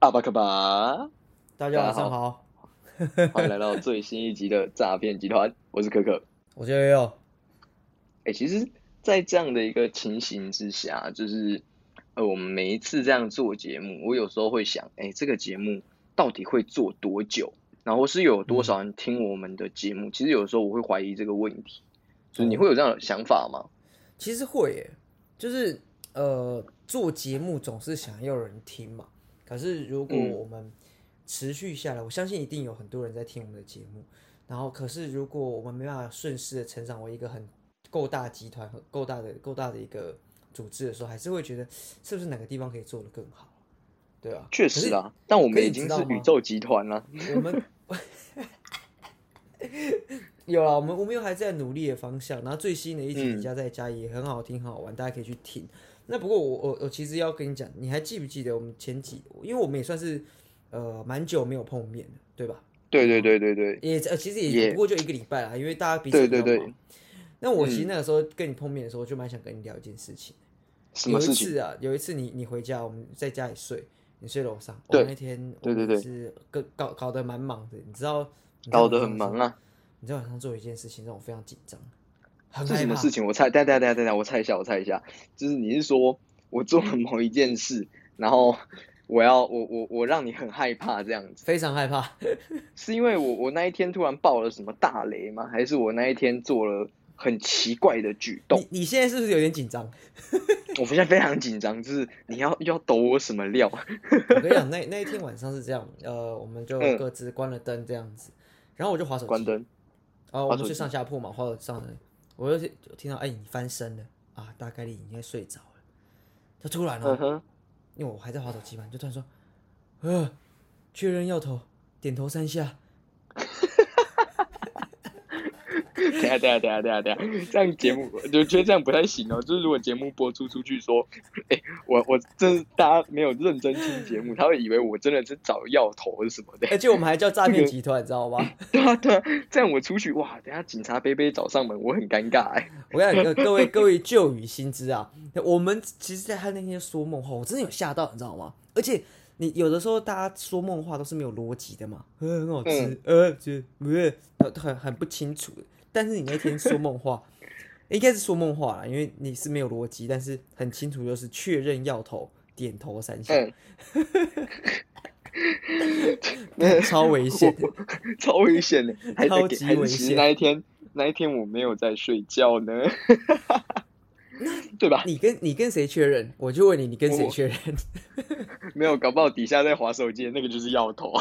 阿巴卡巴，大家晚上好，欢迎来到最新一集的诈骗集团，我是可可。我叫悠悠。哎、其实，在这样的一个情形之下，就是呃，我们每一次这样做节目，我有时候会想，哎、这个节目到底会做多久？然后是有多少人听我们的节目？其实有时候我会怀疑这个问题，就是你会有这样的想法吗？其实会耶，就是呃，做节目总是想要有人听嘛。可是如果嗯我们持续下来，我相信一定有很多人在听我们的节目。然后，可是如果我们没办法顺势的成长为一个很够大集团、够大的、够大的一个组织的时候，还是会觉得是不是哪个地方可以做得更好，对啊、确实啊，但我可们已经是宇宙集团了。我们有啊，我们我们又还在努力的方向。然后最新的一集嗯《你家在家》也很好听，很好玩，大家可以去听。那不过我我我其实要跟你讲，你还记不记得我们前几？因为我们也算是呃蛮久没有碰面了，对吧？对对对对对，也呃其实也也不过就一个礼拜啦，因为大家彼此对对对。那我其实那个时候跟你碰面的时候，就蛮想跟你聊一件事情。有一什么事情？次啊，有一次你你回家，我们在家里睡，你睡楼上。对我那天对对对我是搞搞搞得蛮忙的，你知道？搞得很忙啊。你在晚上做一件事情让我非常紧张，是什么事。情？我猜，等一下等一下等下，我猜一下，我猜一下，就是你是说我做了某一件事，然后我要我我我让你很害怕这样子，非常害怕，是因为我我那一天突然爆了什么大雷吗？还是我那一天做了很奇怪的举动？你你现在是不是有点紧张？我现在非常紧张，就是你要要抖我什么料？我跟你讲，那那一天晚上是这样，呃，我们就嗯各自关了灯这样子，然后我就划手机，关灯，哦，我们睡滑手机上下铺嘛，划手上的，我就就听到哎、你翻身了啊，大概率你应该睡着了，他突然哦，嗯哼，因为我还在划手机嘛，就突然说，呃，确认要投，点头三下，等下等下等下等下等一下，这样节目我就觉得这样不太行哦。就是如果节目播出出去说，哎、我我这大家没有认真听节目，他会以为我真的是找药头是什么的。而且我们还叫诈骗集团，你知道吗？对啊对啊，这样我出去哇，等下警察杯杯找上门，我很尴尬哎。我跟你讲，各各位各位旧语新知啊，我们其实，在他那天说梦话，我真的有吓到，你知道吗？而且你有的时候大家说梦话都是没有逻辑的嘛，呃，很好吃，呃，就不是很很不清楚的。但是你那天说梦话，应该是说梦话啦，因为你是没有逻辑，但是很清楚，就是确认要投，点头三下，嗯，超危险。超危险的，超级危险那一天那一天我没有在睡觉呢，对吧？你跟你跟谁确认？我就问你，你跟谁我确认？没有，搞不好底下在划手机那个就是药头。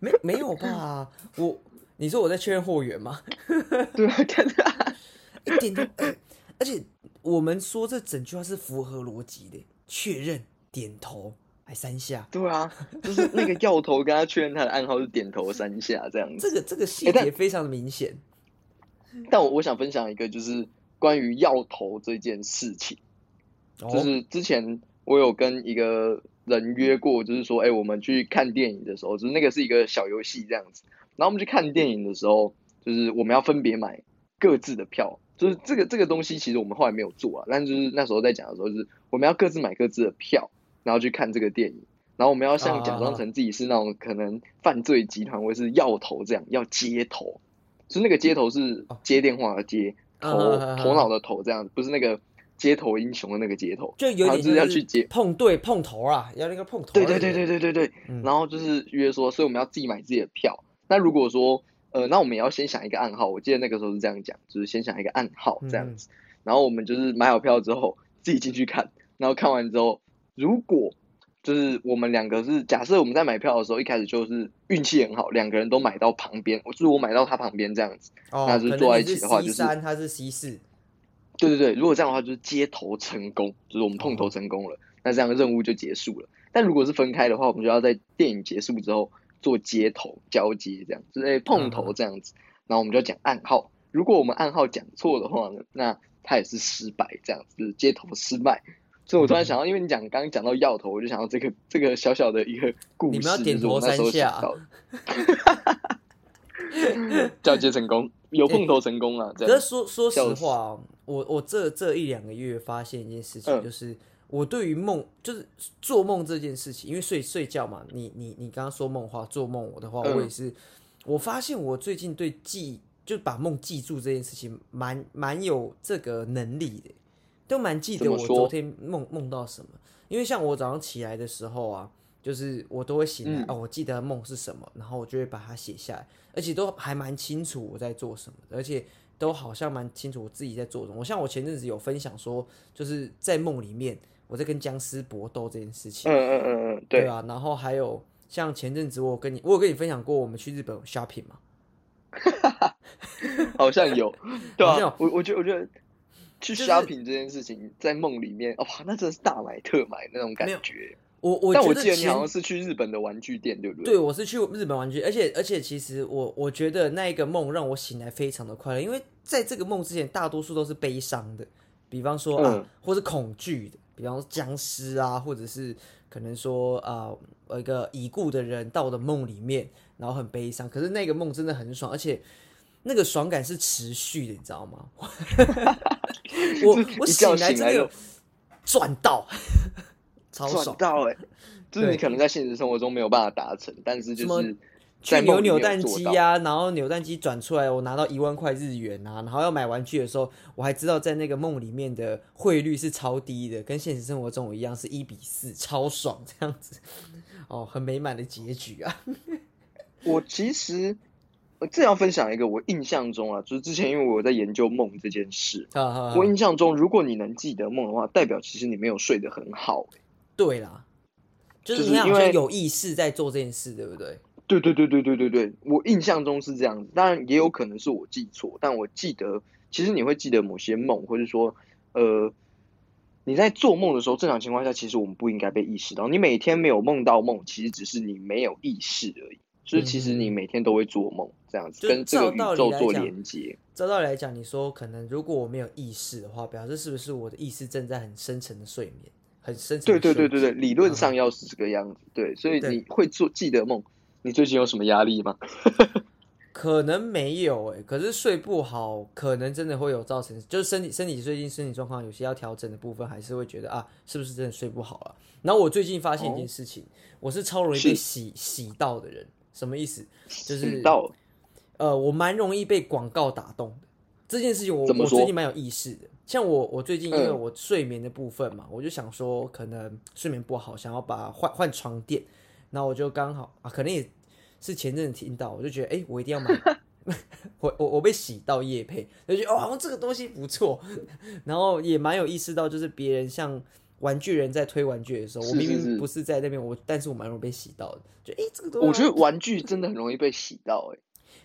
没没有吧？我你说我在确认货源吗？对啊，看他，一点都，呃而且我们说这整句话是符合逻辑的，确认、点头，还三下，对啊，就是那个药头跟他确认他的暗号是点头三下这样子。这个这个细节非常的明显。但我我想分享一个，就是关于药头这件事情。就哦，是之前我有跟一个人约过，就是说，哎、我们去看电影的时候，就是那个是一个小游戏这样子。然后我们去看电影的时候，就是我们要分别买各自的票，就是这个这个东西其实我们后来没有做啊，但就是那时候在讲的时候，就是我们要各自买各自的票，然后去看这个电影。然后我们要像假装成自己是那种可能犯罪集团或是要头这样，要接头，就是那个接头是接电话的接，头啊头脑的头这样，不是那个街头英雄的那个街头。就有就是要去接碰对碰头啊，要那个碰头。对对对对，对对对，嗯然后就是约说，所以我们要自己买自己的票。那如果说，呃，那我们也要先想一个暗号。我记得那个时候是这样讲，就是先想一个暗号这样子。然后我们就是买好票之后，自己进去看，然后看完之后，如果就是我们两个是假设我们在买票的时候，一开始就是运气很好，两个人都买到旁边，就是我买到他旁边这样子。哦，那就是坐在一起的话就是三，他是 C 四，对对对，如果这样的话，就是接头成功，就是我们碰头成功了，那这样任务就结束了。但如果是分开的话，我们就要在电影结束之后做接头交接，这样就是诶碰头这样子，然后我们就要讲暗号。如果我们暗号讲错的话呢，那他也是失败，这样子就是接头失败。所以我突然想到，因为你讲刚刚讲到药头，我就想到这个这个小小的一个故事，你们要点头就是我那时候三下想到的 交接成功，有碰头成功了，可是说说实话哦，我我这这一两个月发现一件事情，嗯就是我对于梦就是做梦这件事情，因为睡睡觉嘛，你你你刚刚说梦话做梦我的话，嗯我也是，我发现我最近对记就把梦记住这件事情蛮蛮有这个能力的，都蛮记得我昨天梦梦到什么。因为像我早上起来的时候啊，就是我都会醒来、嗯哦，我记得梦是什么，然后我就会把它写下来，而且都还蛮清楚我在做什么的，而且都好像蛮清楚我自己在做什么。我像我前阵子有分享说，就是在梦里面我在跟僵尸搏斗这件事情，嗯嗯嗯嗯，对，对啊，然后还有像前阵子我跟你，我有跟你分享过我们去日本 shopping 嘛，好像有，对好像有啊，我我觉得我觉得去 shopping 这件事情，在梦里面，哇，那真的是大买特买那种感觉。我我但我记得你好像是去日本的玩具店，对不对？对，我是去日本玩具，而且而且其实我我觉得那一个梦让我醒来非常的快乐，因为在这个梦之前，大多数都是悲伤的，比方说啊嗯，或是恐惧的，比方说僵尸啊，或者是可能说啊，有一个已故的人到我的梦里面，然后很悲伤，可是那个梦真的很爽，而且那个爽感是持续的，你知道吗？我我醒来真的有醒来就赚到，超爽。到哎、就是你可能在现实生活中没有办法达成，但是就是去在扭扭蛋机呀、然后扭蛋机转出来，我拿到一万块日元啊，然后要买玩具的时候，我还知道在那个梦里面的汇率是超低的，跟现实生活中我一样是一比四，超爽这样子，哦，很美满的结局啊！我其实我正要分享一个我印象中啊，就是之前因为我在研究梦这件事，我印象中如果你能记得梦的话，代表其实你没有睡得很好、欸对啦，就是你好因为像有意识在做这件事，对不对？对对对对对对对，我印象中是这样子，当然也有可能是我记错，但我记得其实你会记得某些梦，或者说呃你在做梦的时候，正常情况下其实我们不应该被意识到，你每天没有梦到梦，其实只是你没有意识而已，就是其实你每天都会做梦，这样子就跟这个宇宙做连接。照道理来讲，你说可能如果我没有意识的话，表示是不是我的意识正在很深层的睡眠，很深层对对对对对，理论上要是这个样子，对，所以你会做记得梦。你最近有什么压力吗？可能没有诶、可是睡不好，可能真的会有造成，就是身体身体最近身体状况有些要调整的部分，还是会觉得啊，是不是真的睡不好了？然后我最近发现一件事情，我是超容易被洗洗到的人，什么意思？就是到呃，我蛮容易被广告打动的。这件事情我我最近蛮有意识的。像我我最近因为嗯我睡眠的部分嘛，我就想说可能睡眠不好，想要把换换床垫，然后我就刚好啊，可能也是前阵子听到，我就觉得哎、诶我一定要买。我我我被洗到夜配，就觉得哦，好像这个东西不错，然后也蛮有意识到，就是别人像玩具人在推玩具的时候，我是是是明明不是在那边，我但是我蛮容易被洗到的，就哎、诶这个东西，我觉得玩具真的很容易被洗到、欸，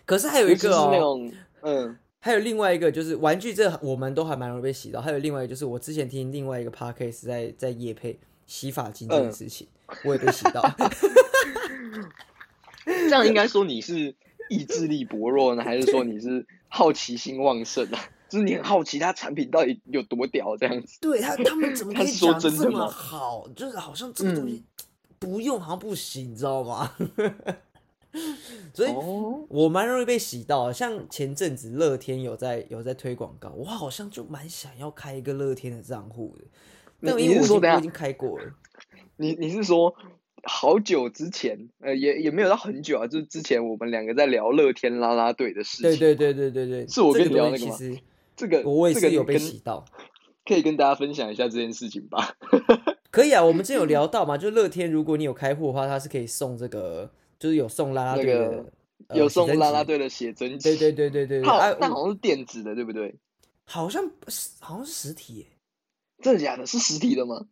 可是还有一个哦，那种嗯。还有另外一个就是玩具，这我们都还蛮容易被洗到。还有另外一个就是我之前听另外一个 podcast 在在夜配洗发精这件事情，我也被洗到。这样应该说你是意志力薄弱呢，还是说你是好奇心旺盛啊？就是你很好奇它产品到底有多屌这样子。对他他们怎么可以说讲这么好？就是好像这个东西不用好像不行，你知道吗？所以哦，我蛮容易被洗到。像前阵子乐天有在有在推广告，我好像就蛮想要开一个乐天的账户的。那因为我已经开过了，你你是说好久之前，呃，也也没有到很久啊，就是之前我们两个在聊乐天啦啦队的事情。对对对对对对，是我跟这个你聊那个吗东西其实这个我也是有被跟洗到。可以跟大家分享一下这件事情吧。可以啊，我们之前有聊到嘛，就乐天，如果你有开户的话，它是可以送这个，就是有送啦啦队的，那个呃有送啦啦队的写真集，对对对对对对，它好啊，但好像是电子的，对不对？好像是，好像是实体耶。真的假的？是实体的吗？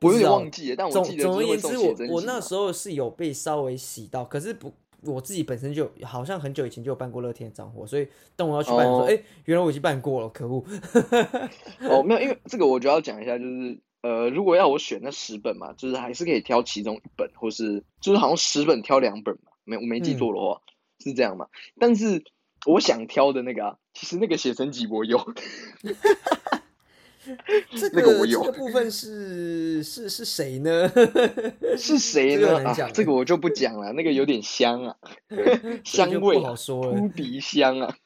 我有点不知道忘记了，但我总总而言之，我我那时候是有被稍微洗到，可是不，我自己本身就好像很久以前就有办过乐天的账户，所以当我要去办的时候，哦哎、原来我已经办过了，可恶！哦，没有，因为这个我就要讲一下，就是呃，如果要我选那十本嘛，就是还是可以挑其中一本，或是就是好像十本挑两本嘛，没我没记嗯错的话、是这样嘛。但是我想挑的那个啊，其实那个写真集我有，这那个我有这个 部分是是是谁呢？是谁呢？这个我就不讲了，那个有点香啊，香味啊不好说扑鼻香啊，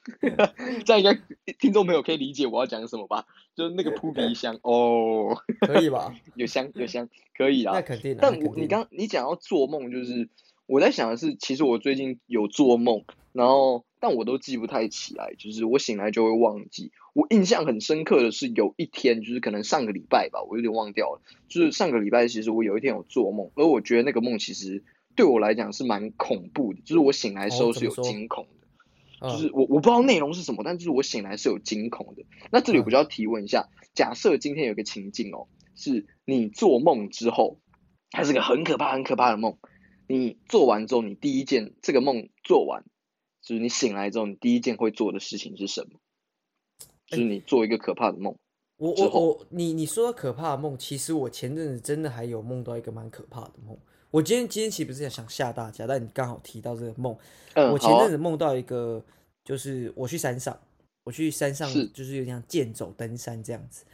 这样应该听众朋友可以理解我要讲什么吧？就是那个扑鼻香哦，可以吧？有香有香，可以啊。那肯定的。但我你刚你讲到做梦，就是我在想的是，其实我最近有做梦，然后但我都记不太起来，就是我醒来就会忘记。我印象很深刻的是有一天，就是可能上个礼拜吧，我有点忘掉了。就是上个礼拜，其实我有一天有做梦，而我觉得那个梦其实对我来讲是蛮恐怖的，就是我醒来的时候是有惊恐的。嗯就是我我不知道内容是什么，但就是我醒来是有惊恐的。那这里我就要提问一下，假设今天有个情境哦，是你做梦之后，它是个很可怕很可怕的梦，你做完之后，你第一件这个梦做完，就是你醒来之后，你第一件会做的事情是什么？就是你做一个可怕的梦，我我我，你你说到可怕的梦，其实我前阵子真的还有梦到一个蛮可怕的梦。我今天今天其实不是想吓大家，但你刚好提到这个梦，嗯，我前阵子梦到一个，就是我去山上，我去山上就是有点像健走登山这样子，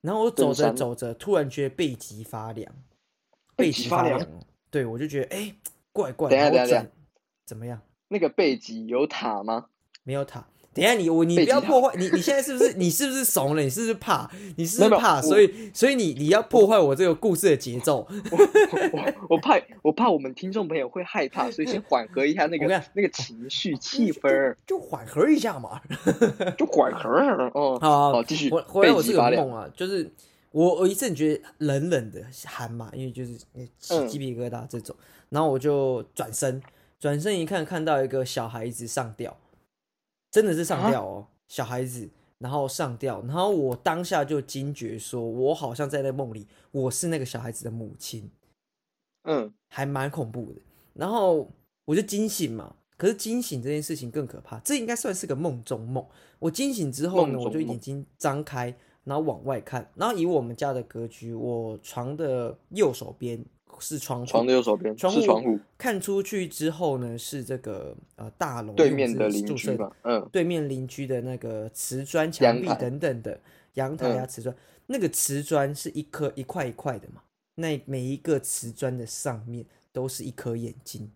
然后我走着走着，突然觉得背脊发凉，背脊发凉对我就觉得哎、怪怪，等一下怎么样？那个背脊有塔吗？没有塔。等下你我你不要破坏你你现在是不是 你是不是怂了？你是不是怕？你是不是怕？所以所以你你要破坏我这个故事的节奏。我我怕我怕我们听众朋友会害怕，所以先缓和一下那个那个情绪气氛，就缓和一下嘛。就缓和儿哦。好好，继续。回回来我是个梦啊，就是我我一阵觉得冷冷的寒嘛，因为就是起嗯鸡皮疙瘩这种，然后我就转身，转身一看，看到一个小孩子上吊，真的是上吊哦，小孩子，然后上吊，然后我当下就惊觉说，我好像在那梦里，我是那个小孩子的母亲，嗯，还蛮恐怖的。然后我就惊醒嘛，可是惊醒这件事情更可怕，这应该算是个梦中梦。我惊醒之后呢，我就眼睛张开，然后往外看，然后以我们家的格局，我床的右手边是窗户，床的右手边窗户是窗户，看出去之后呢，是这个呃大楼对面的邻居嘛？嗯，对面邻居的那个瓷砖墙壁等等的阳台啊，嗯瓷砖，那个瓷砖是一颗一块一块的嘛，那每一个瓷砖的上面都是一颗眼睛，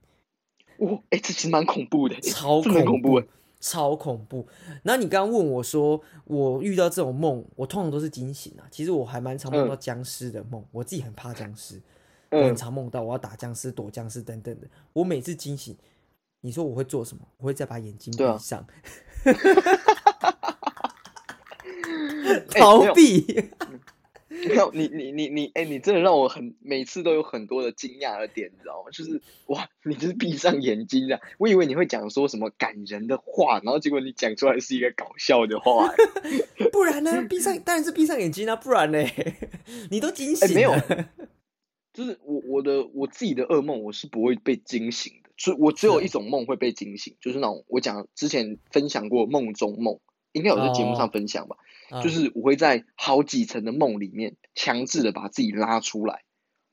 哇，哎，这其实蛮恐怖的，超恐怖的。超恐怖。然后你刚刚问我说，我遇到这种梦，我通常都是惊醒啊。其实我还蛮常梦到僵尸的梦，我自己很怕僵尸，我很嗯，常梦到我要打僵尸、躲僵尸等等的。我每次惊醒，你说我会做什么？我会再把眼睛闭上，哎逃避。没有你你你你，哎，你真的让我很每次都有很多的惊讶的点，你知道吗？就是哇，你就是闭上眼睛啊！我以为你会讲说什么感人的话，然后结果你讲出来是一个搞笑的话。哎不然呢？闭上当然是闭上眼睛啊，不然呢？你都惊醒了。哎没有就是我我的我自己的噩梦，我是不会被惊醒的，所以我只有一种梦会被惊醒，就是那种我讲之前分享过梦中梦，应该有在节目上哦分享吧。啊就是我会在好几层的梦里面强制的把自己拉出来，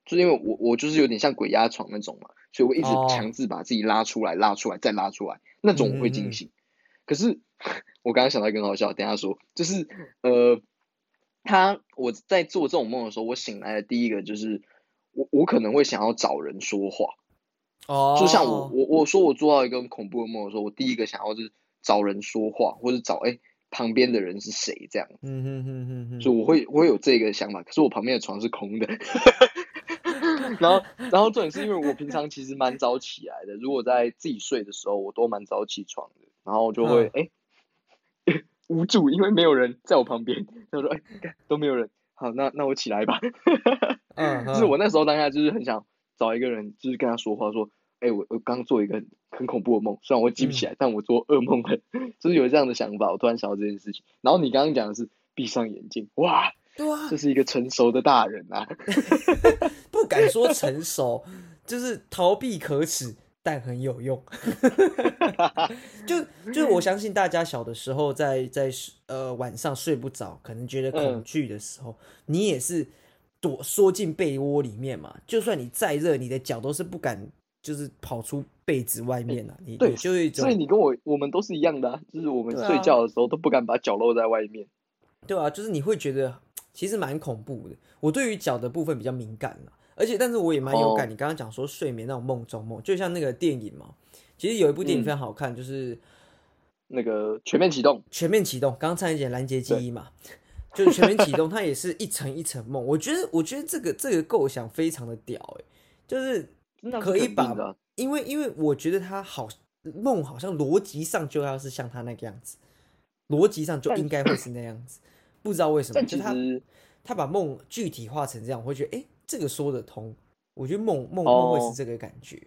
就是因为我我就是有点像鬼压床那种嘛，所以我一直哦强制把自己拉出来，拉出来再拉出来，那种我会嗯嗯嗯惊醒。可是我刚刚想到一个很好笑，等下说，就是呃，他我在做这种梦的时候，我醒来的第一个就是我我可能会想要找人说话，哦，就像我我我说我做到一个很恐怖的梦的时候，我第一个想要就是找人说话，或者找哎、旁边的人是谁这样。嗯哼哼哼哼，就我会我会有这个想法，可是我旁边的床是空的。然后，然后重点是因为我平常其实蛮早起来的，如果在自己睡的时候，我都蛮早起床的，然后就会哎、无助，因为没有人在我旁边，他说都没有人，好，那那我起来吧。嗯，就是我那时候当下就是很想找一个人，就是跟他说话，说，哎、我我刚做一个很很恐怖的梦，虽然我记不起来，但我做噩梦了，就是有这样的想法。我突然想到这件事情，然后你刚刚讲的是闭上眼睛，哇，对啊这，是一个成熟的大人啊。不敢说成熟，就是逃避可耻，但很有用。就就是我相信大家小的时候在，在呃晚上睡不着，可能觉得恐嗯惧的时候，你也是躲缩进被窝里面嘛。就算你再热，你的脚都是不敢，就是跑出被子外面啊。你对你就是所以你跟我我们都是一样的、啊，就是我们睡觉的时候都不敢把脚露在外面。对啊，就是你会觉得其实蛮恐怖的。我对于脚的部分比较敏感了，而且但是我也蛮有感。哦你刚刚讲说睡眠那种梦中梦，就像那个电影嘛，其实有一部电影嗯非常好看，就是《那个全面启动，全面启动》，刚刚差一点拦截记忆嘛，就是全面启动，它也是一层一层梦。我觉得，我觉得这个这个构想非常的屌哎、就是可以把因为因为我觉得他好梦好像逻辑上就要是像他那个样子，逻辑上就应该会是那样子，不知道为什么，但就他他把梦具体化成这样，我会觉得哎、诶这个说得通。我觉得梦梦哦梦会是这个感觉，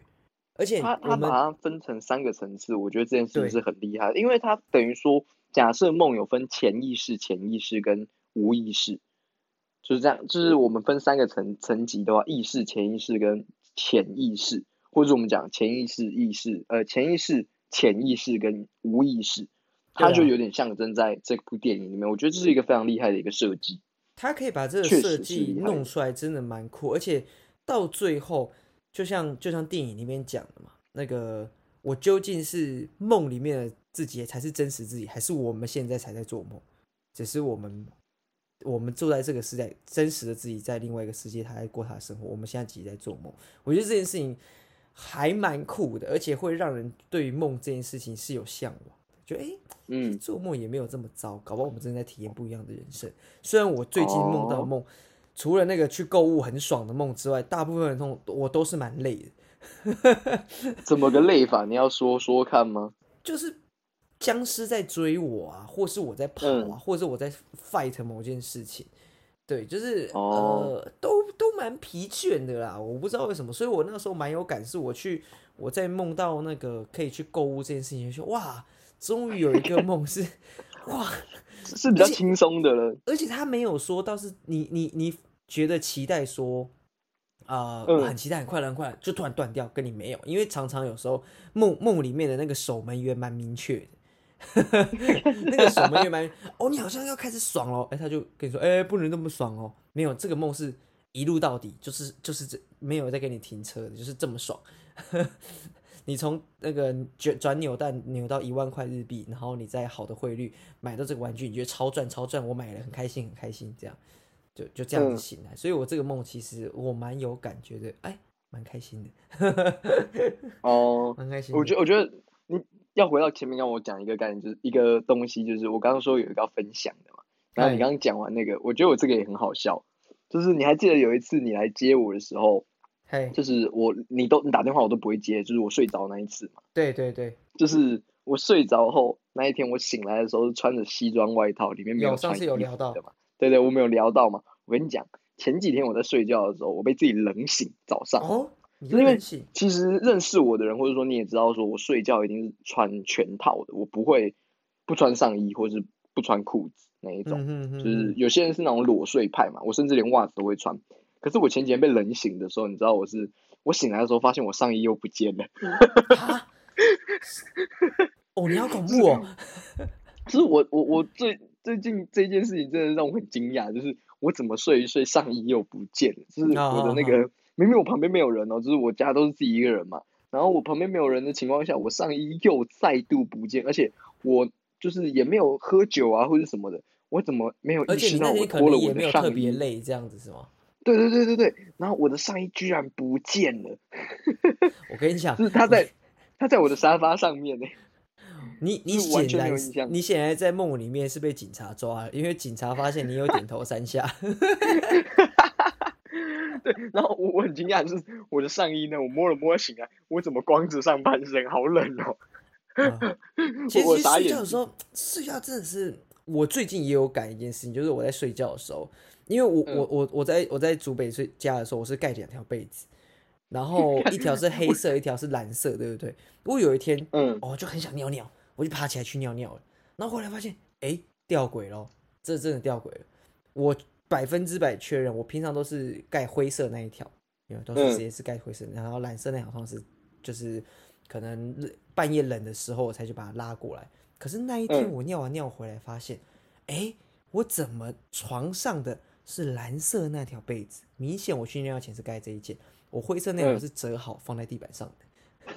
而且他他把它分成三个层次，我觉得这件事对。情是很厉害的，因为它等于说，假设梦有分潜意识、潜意识跟无意识，就是这样，就是我们分三个层层级的话，意识、潜意识跟潜意识，或者我们讲潜意识、意识，呃，潜意识、潜意识跟无意识，它就有点象征在这部电影里面，我觉得这是一个非常厉害的一个设计。他可以把这个设计弄出来，真的蛮酷。而且到最后，就像就像电影里面讲的嘛，那个我究竟是梦里面的自己才是真实自己，还是我们现在才在做梦？只是我们我们住在这个时代，真实的自己在另外一个世界，他在过他的生活，我们现在自己在做梦。我觉得这件事情还蛮酷的，而且会让人对于梦这件事情是有向往的。就哎、诶嗯，做梦也没有这么糟，搞不好我们正在体验不一样的人生。虽然我最近梦到的梦，除了那个去购物很爽的梦之外，大部分的梦我都是蛮累的，怎么个累法？你要说说看吗？就是僵尸在追我啊，或是我在跑啊，嗯或者是我在 fight 某件事情。对，就是、哦呃，都都蛮疲倦的啦。我不知道为什么，所以我那时候蛮有感，是我去我在梦到那个可以去购物这件事情，就说哇，终于有一个梦是 哇，是比较轻松的了。而且他没有说，倒是你你你觉得期待说，啊、嗯很期待，很快乐，很快乐，就突然断掉，跟你没有，因为常常有时候梦梦里面的那个守门员蛮明确的。那个守门员蛮 哦，你好像要开始爽了，哎、他就跟你说，哎、不能那么爽哦，没有，这个梦是一路到底，就是就是这没有在给你停车的，就是这么爽。你从那个转转扭蛋扭到一万块日币，然后你在好的汇率买到这个玩具，你觉得超赚超赚，我买了很开心很开心，这样就就这样醒来。所以我这个梦其实我蛮有感觉的，哎，蛮开心的，哦，蛮开心的。我觉得，我觉得你要回到前面，让我讲一个概念，就是一个东西，就是我刚刚说有一个要分享的嘛。然后你哎刚刚讲完那个，我觉得我这个也很好笑，就是你还记得有一次你来接我的时候，嘿，就是我你都你打电话我都不会接，就是我睡着那一次嘛，对对对，就是我睡着后那一天我醒来的时候是穿着西装外套，里面没有上次穿衣服有聊到的嘛。对对，我们有聊到嘛。我跟你讲，前几天我在睡觉的时候，我被自己冷醒，早上。哦，你因为其实认识我的人，或者说你也知道，说我睡觉一定是穿全套的，我不会不穿上衣或是不穿裤子那一种。嗯哼哼就是有些人是那种裸睡派嘛，我甚至连袜子都会穿。可是我前几天被冷醒的时候，你知道我是我醒来的时候发现我上衣又不见了，啊，哦，你好恐怖哦，就是我我我最最近这件事情真的让我很惊讶，就是我怎么睡一睡上衣又不见了，就是我的那啊个明明我旁边没有人哦，就是我家都是自己一个人嘛，然后我旁边没有人的情况下，我上衣又再度不见，而且我就是也没有喝酒啊或者什么的，我怎么没有意识到我脱了我的上衣？别累，这样子是吗？对对对对对，然后我的上衣居然不见了，我跟你讲就，是它在它在我的沙发上面呢。你你显然你显然在梦里面是被警察抓了，因为警察发现你有点头三下。对，然后我我很惊讶，就是我的上衣呢，我摸了摸醒来，我怎么光着上半身，好冷哦。啊 其实睡觉的时候，睡觉真的是我最近也有感一件事情，就是我在睡觉的时候，因为我、嗯。我我我在我在竹北睡家的时候，我是盖两条被子，然 后一条是黑色，一条是蓝色，对不对？如果有一天嗯，哦就很想尿尿，我就爬起来去尿尿了，然后后来发现哎掉轨了，这真的掉轨了，我百分之百确认，我平常都是盖灰色那一条，因为都是嗯。直接是盖灰色，然后蓝色那条通常是就是可能半夜冷的时候我才去把它拉过来。可是那一天嗯。我尿完尿回来，发现，哎、我怎么床上的是蓝色那条被子？明显我去尿尿前是盖这一件，我灰色那条嗯是折好放在地板上的。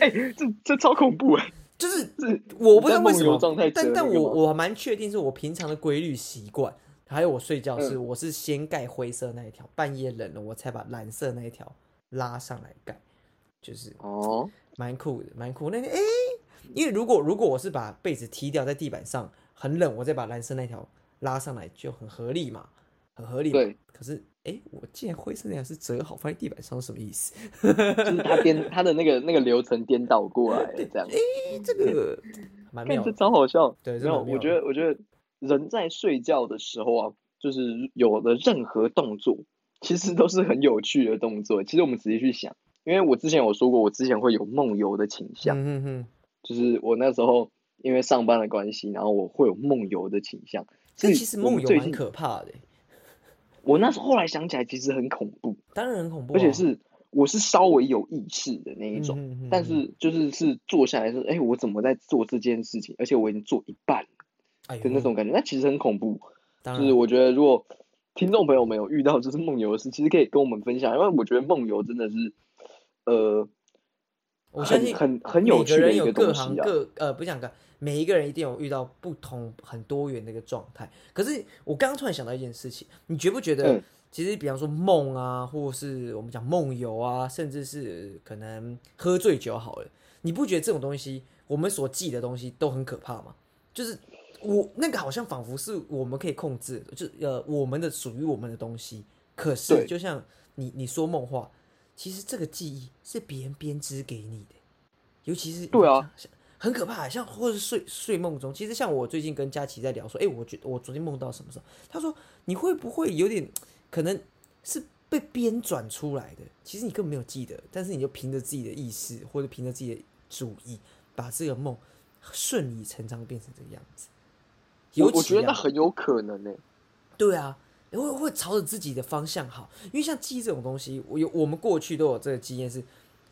哎、这这超恐怖哎！就是是我不知道为什么但但我我蛮确定是我平常的规律习惯，还有我睡觉是、嗯我是先盖灰色那一条，半夜冷了我才把蓝色那一条拉上来盖，就是哦，蛮酷的，蛮酷。那天哎、因为如果如果我是把被子踢掉在地板上，很冷，我再把蓝色那条拉上来就很合理嘛，很合理嘛。对，可是哎、我竟然灰色那条是折好放在地板上，是什么意思？就是他颠他的那个那个流程颠倒过来了，这样。哎、这个蛮妙的。超好笑。对，没有，我觉得我觉得人在睡觉的时候啊，就是有的任何动作，其实都是很有趣的动作。其实我们仔细去想，因为我之前有说过，我之前会有梦游的倾向，嗯哼哼，就是我那时候因为上班的关系，然后我会有梦游的倾向。所以这其实梦游蛮们最近可怕的欸，我那时候后来想起来，其实很恐怖，当然很恐怖、啊，而且是我是稍微有意识的那一种。嗯哼哼但是就是是坐下来说，哎、我怎么在做这件事情？而且我已经做一半的那种感觉，那其实很恐怖。就是我觉得，如果听众朋友们有遇到就是梦游的事，其实可以跟我们分享，因为我觉得梦游真的是，呃，我相信很很很有趣的一个东西啊。行各呃，不讲个，每一个人一定有遇到不同很多元的一个状态。可是我刚刚突然想到一件事情，你觉不觉得嗯，其实比方说梦啊，或是我们讲梦游啊，甚至是可能喝醉酒好了，你不觉得这种东西，我们所记的东西都很可怕吗？就是我那个好像仿佛是我们可以控制的，就是呃我们的属于我们的东西。可是就像你你说梦话，其实这个记忆是别人编织给你的，尤其是对啊，像很可怕。像或者是睡睡梦中，其实像我最近跟佳琪在聊说，哎、我觉得我昨天梦到什么时候？他说你会不会有点可能是被编转出来的？其实你根本没有记得，但是你就凭着自己的意识或者凭着自己的主意，把这个梦顺理成章地变成这个样子。尤我我觉得那很有可能呢、对啊，会会朝着自己的方向好，因为像记忆这种东西，我有我们过去都有这个经验是，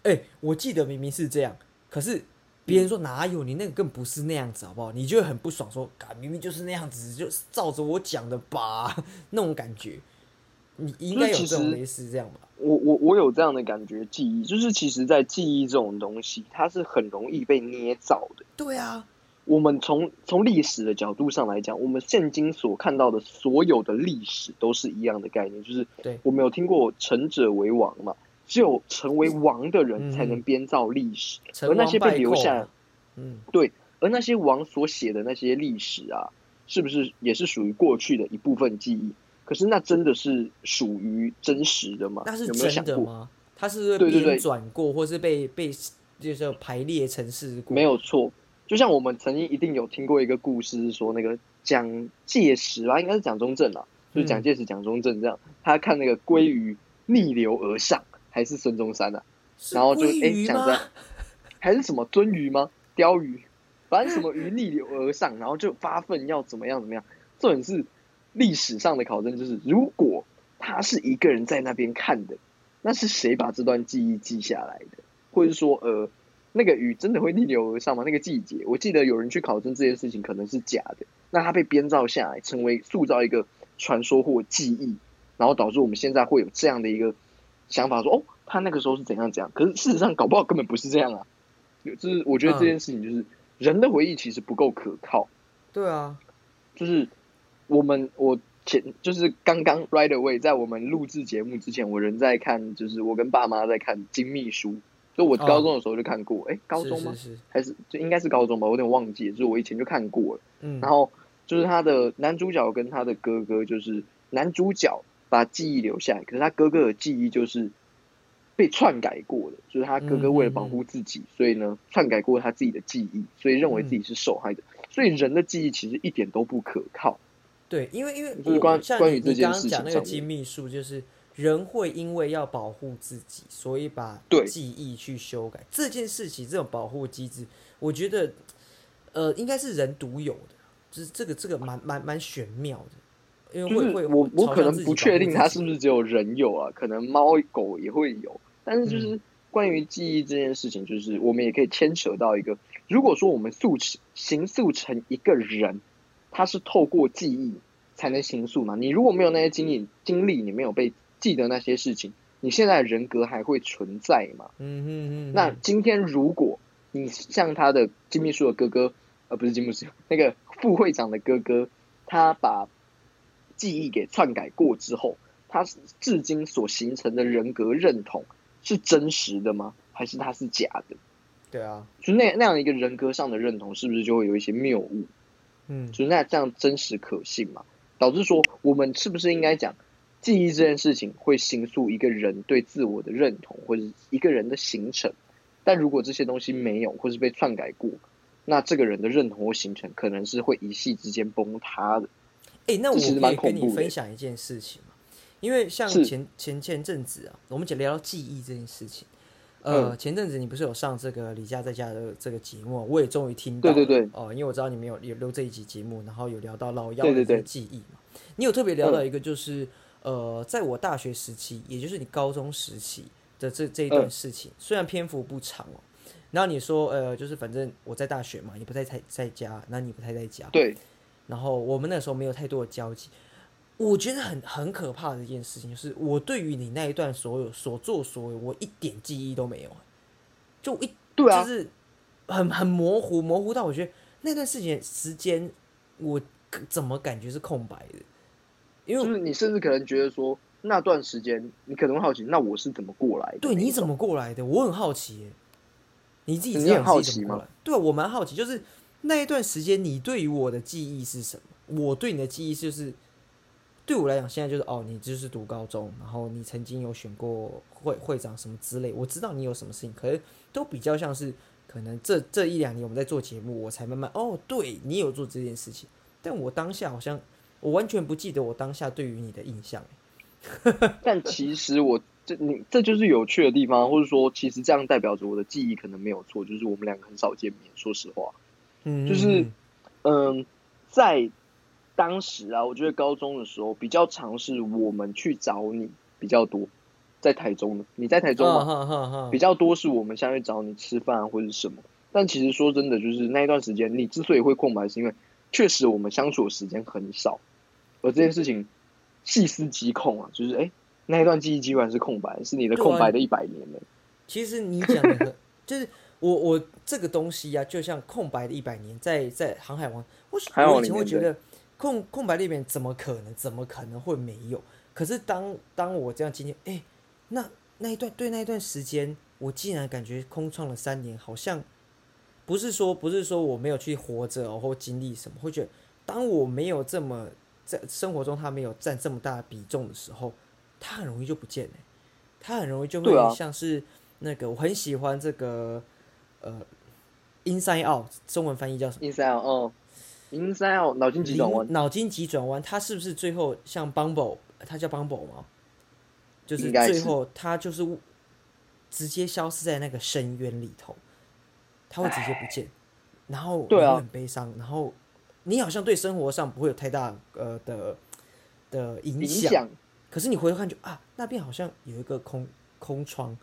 哎、我记得明明是这样，可是别人说哪有，你那个更不是那样子，好不好？你就会很不爽说，嘎，明明就是那样子，就是照着我讲的吧，那种感觉，你应该有这种类似这样吧？我我我有这样的感觉，记忆就是其实，在记忆这种东西，它是很容易被捏造的。对啊，我们从从历史的角度上来讲，我们现今所看到的所有的历史都是一样的概念，就是对我们有听过“成者为王”嘛，只有成为王的人嗯才能编造历史，成而那些被留下嗯，对，而那些王所写的那些历史啊，是不是也是属于过去的一部分记忆？可是那真的是属于真实的吗？那是有没有想过？真的吗？它是对对对编转过，或是被被就是排列成是？没有错，就像我们曾经一定有听过一个故事，是说那个蒋介石吧，应该是蒋中正啊，就是蒋介石、蒋中正这样，他看那个鲑鱼逆流而上，还是孙中山啊，然后就哎想着 还是什么鳟鱼吗？鲷鱼，反正什么鱼逆流而上，然后就发奋要怎么样怎么样。重点是历史上的考证，就是如果他是一个人在那边看的，那是谁把这段记忆记下来的？或者说，呃，那个鱼真的会逆流而上吗？那个季节，我记得有人去考证这件事情可能是假的，那他被编造下来，成为塑造一个传说或记忆，然后导致我们现在会有这样的一个想法说，哦，他那个时候是怎样怎样，可是事实上搞不好根本不是这样啊。就是我觉得这件事情就是、人的回忆其实不够可靠，对啊，就是我们我前就是刚刚 right away 在我们录制节目之前，我人在看，就是我跟爸妈在看《金秘书》，就我高中的时候就看过，哎、高中吗？是是是，还是就应该是高中吧，我有点忘记了，就是我以前就看过了。嗯，然后就是他的男主角跟他的哥哥，就是男主角把记忆留下来，可是他哥哥的记忆就是被篡改过的，就是他哥哥为了保护自己，所以呢篡改过他自己的记忆，所以认为自己是受害的。所以人的记忆其实一点都不可靠。对，因为因为就是关关于这件事情讲那个金秘书，就是人会因为要保护自己，所以把对记忆去修改这件事情，这种保护机制，我觉得呃应该是人独有的，就是这个这个蛮蛮蛮玄妙的，因为就是会会我我可能不确定它保护自己是不是只有人有啊，可能猫狗也会有。但是嗯就是关于记忆这件事情，就是我们也可以牵扯到一个，如果说我们塑成形塑成一个人，他是透过记忆才能形塑嘛？你如果没有那些经历经历，你没有被记得那些事情，你现在人格还会存在吗？嗯哼哼哼，那今天如果你像他的金秘书的哥哥，呃，不是金秘书，那个副会长的哥哥，他把记忆给篡改过之后，他至今所形成的人格认同是真实的吗？还是他是假的？对啊，就那那样一个人格上的认同，是不是就会有一些谬误？嗯，就是那这样真实可信嘛？导致说，我们是不是应该讲记忆这件事情会形塑一个人对自我的认同，或者一个人的形成？但如果这些东西没有，或是被篡改过，那这个人的认同或形成可能是会一夕之间崩塌的。哎，那我可以跟你分享一件事情嘛，因为像前前前阵子啊，我们讲聊到记忆这件事情。呃，嗯前阵子你不是有上这个李佳在家的这个节目，我也终于听到了。对对对哦、因为我知道你们有有录这一集节目，然后有聊到老幺的这个记忆嘛。你有特别聊到一个，就是、呃，在我大学时期，也就是你高中时期的这这一段嗯事情，虽然篇幅不长哦。然后你说，呃，就是反正我在大学嘛，你不太在在家，那你不太在家，对，然后我们那时候没有太多的交集。我觉得很很可怕的一件事情，就是我对于你那一段所有所作所为，我一点记忆都没有，就一对啊就，是很很模糊，模糊到我觉得那段事情时间，我怎么感觉是空白的？因为就是你甚至可能觉得说，那段时间你可能会好奇，那我是怎么过来的？对你怎么过来的？我很好奇耶。你自己知你很好奇吗？对啊，我蛮好奇，就是那一段时间你对于我的记忆是什么？我对你的记忆就是，对我来讲，现在就是哦，你就是读高中，然后你曾经有选过会会长什么之类，我知道你有什么事情，可是都比较像是可能这这一两年我们在做节目，我才慢慢哦，对你有做这件事情，但我当下好像我完全不记得我当下对于你的印象。但其实我这你这就是有趣的地方，或者说，其实这样代表着我的记忆可能没有错，就是我们两个很少见面。说实话，嗯，就是嗯，在当时啊，我觉得高中的时候比较尝试我们去找你比较多，在台中的你在台中啊嘛，哈哈哈比较多是我们相去找你吃饭啊或者什么。但其实说真的，就是那一段时间，你之所以会空白，是因为确实我们相处的时间很少，而这件事情细思极恐啊，就是哎、诶那一段记忆基本上是空白，是你的空白的一百年了。其实你讲的，就是我我这个东西呀、就像空白的一百年，在在航海王，我我以前会觉得空空白的一百年怎么可能，怎么可能会没有？可是当当我这样今天，哎、那那一段对那一段时间，我竟然感觉空窗了三年，好像不是说不是说我没有去活着、哦、或经历什么，会觉得当我没有这么在生活中他没有占这么大的比重的时候，他很容易就不见了、他很容易就会像是那个我很喜欢这个呃，Inside Out 中文翻译叫什么？Inside Out，哦，Inside Out，脑筋急转弯，脑筋急转弯，它是不是最后像 Bumble，它叫 Bumble 吗？就是最后它就是直接消失在那个深渊里头，它会直接不见，然后你会很悲伤，然后你好像对生活上不会有太大呃的的影影响，响，可是你回头看就啊，那边好像有一个空空窗，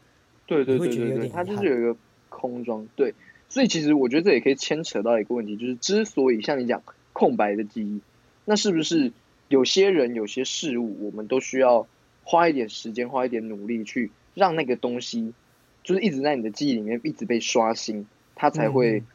对对你会觉得对对对，它有点遗憾。就是有一个空装，对，所以其实我觉得这也可以牵扯到一个问题，就是之所以像你讲空白的记忆，那是不是有些人、有些事物，我们都需要花一点时间、花一点努力去让那个东西，就是一直在你的记忆里面一直被刷新，它才会、嗯。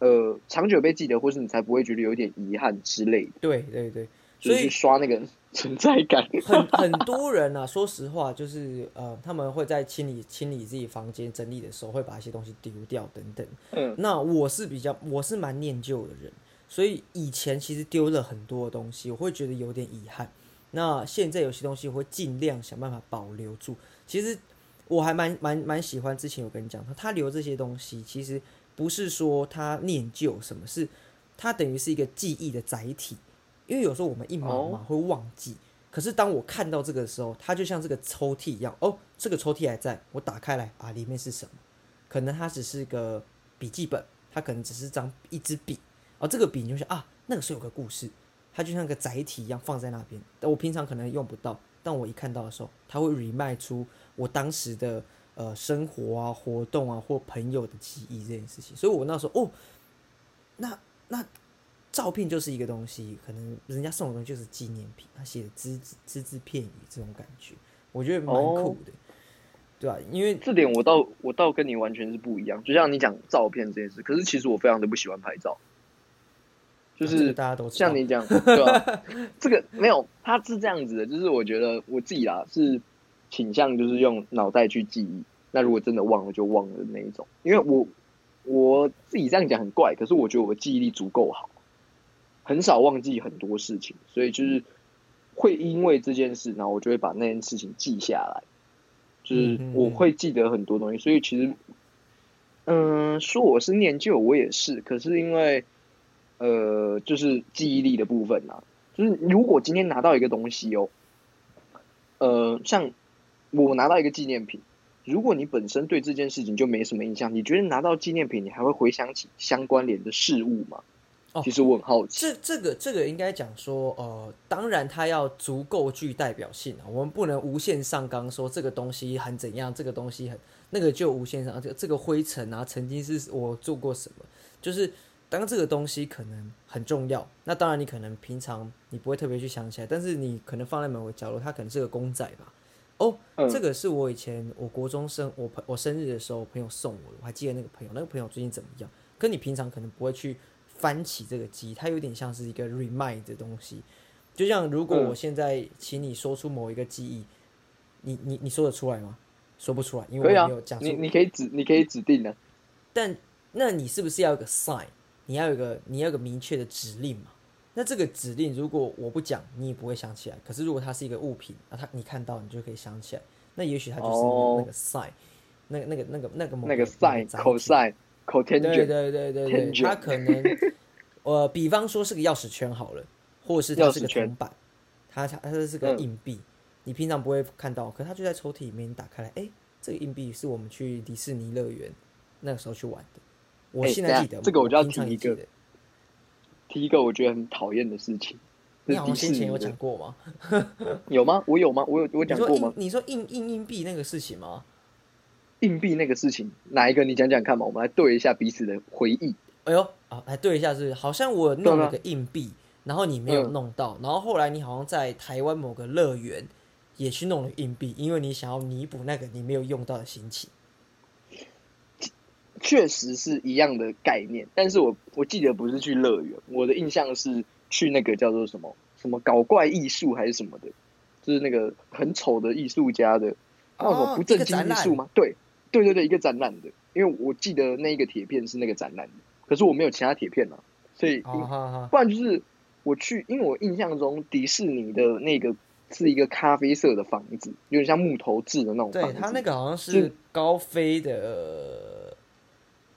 呃长久被记得，或是你才不会觉得有点遗憾之类的，对对对，所以刷那个存在感。很很多人啊，说实话，就是呃，他们会在清理清理自己房间、整理的时候，会把一些东西丢掉等等。嗯，那我是比较，我是蛮念旧的人，所以以前其实丢了很多东西，我会觉得有点遗憾。那现在有些东西我会尽量想办法保留住。其实我还蛮蛮蛮喜欢，之前有跟你讲，他他留这些东西，其实不是说他念旧什么，是他等于是一个记忆的载体。因为有时候我们一忙嘛哦。会忘记，可是当我看到这个的时候，它就像这个抽屉一样，哦，这个抽屉还在，我打开来啊，里面是什么？可能它只是个笔记本，它可能只是张一支笔，哦，这个笔你就想啊，那个时候有个故事，它就像个载体一样放在那边，但我平常可能用不到，但我一看到的时候，它会 remind 出我当时的呃生活啊、活动啊或朋友的记忆这件事情，所以我那时候哦，那那照片就是一个东西，可能人家送的东西就是纪念品，他写的只字只字片语这种感觉，我觉得蛮酷的。对吧、因为这点我倒我倒跟你完全是不一样。就像你讲照片这件事，可是其实我非常的不喜欢拍照，就这个是大家都像你讲，对吧、这个没有，他是这样子的，就是我觉得我自己啦是倾向就是用脑袋去记忆。那如果真的忘了就忘了那一种，因为我我自己这样讲很怪，可是我觉得我记忆力足够好，很少忘记很多事情，所以就是会因为这件事，然后我就会把那件事情记下来，就是我会记得很多东西，所以其实，嗯、说我是念旧，我也是，可是因为呃，就是记忆力的部分啊，就是如果今天拿到一个东西哦，呃，像我拿到一个纪念品。如果你本身对这件事情就没什么印象，你觉得拿到纪念品，你还会回想起相关联的事物吗？哦其实我很好奇。这这个这个应该讲说，呃，当然它要足够具代表性啊，我们不能无限上纲说这个东西很怎样，这个东西很那个就无限上，这个这个灰尘啊，曾经是我做过什么，就是当这个东西可能很重要，那当然你可能平常你不会特别去想起来，但是你可能放在某个角落，它可能是个公仔吧。哦，嗯这个是我以前我国中生我朋我生日的时候朋友送我的，我还记得那个朋友，那个朋友最近怎么样？跟你平常可能不会去翻起这个记忆，它有点像是一个 remind 的东西。就像如果嗯我现在请你说出某一个记忆，你你你说得出来吗？说不出来，因为我没有讲，出。你你可以指你可以指定的、但那你是不是要有个 sign？你要有个你要有个明确的指令嘛？那这个指令如果我不讲，你也不会想起来。可是如果它是一个物品，啊，它你看到你就可以想起来。那也许它就是哦那个 sign，、那个那个那个那个某那个某 sin 载对对对对对它可能，呃，比方说是个钥匙圈好了，或者是它是个铜板，它它它是个嗯硬币，你平常不会看到，可它就在抽屉里面，你打开来，哎，这个硬币是我们去迪士尼乐园那个时候去玩的，我现在记得，这个我就要平常提一个也记得。提一个我觉得很讨厌的事情，你是好像先前有讲过吗？有吗？我有吗？我有我讲过吗？你说硬硬硬币那个事情吗？硬币那个事情，哪一个你讲讲看嘛？我们来对一下彼此的回忆。哎呦，啊，来对一下是是好像我弄了个硬币，然后你没有嗯弄到，然后后来你好像在台湾某个乐园也去弄了硬币，因为你想要弥补那个你没有用到的心情。确实是一样的概念，但是我我记得不是去乐园，我的印象是去那个叫做什么什么搞怪艺术还是什么的，就是那个很丑的艺术家的，那什么哦不正经艺术吗？对对对对，一个展览的，因为我记得那一个铁片是那个展览的，可是我没有其他铁片啊，所以不然就是我去，因为我印象中迪士尼的那个是一个咖啡色的房子，有点像木头制的那种房子。对他那个好像是是高飞的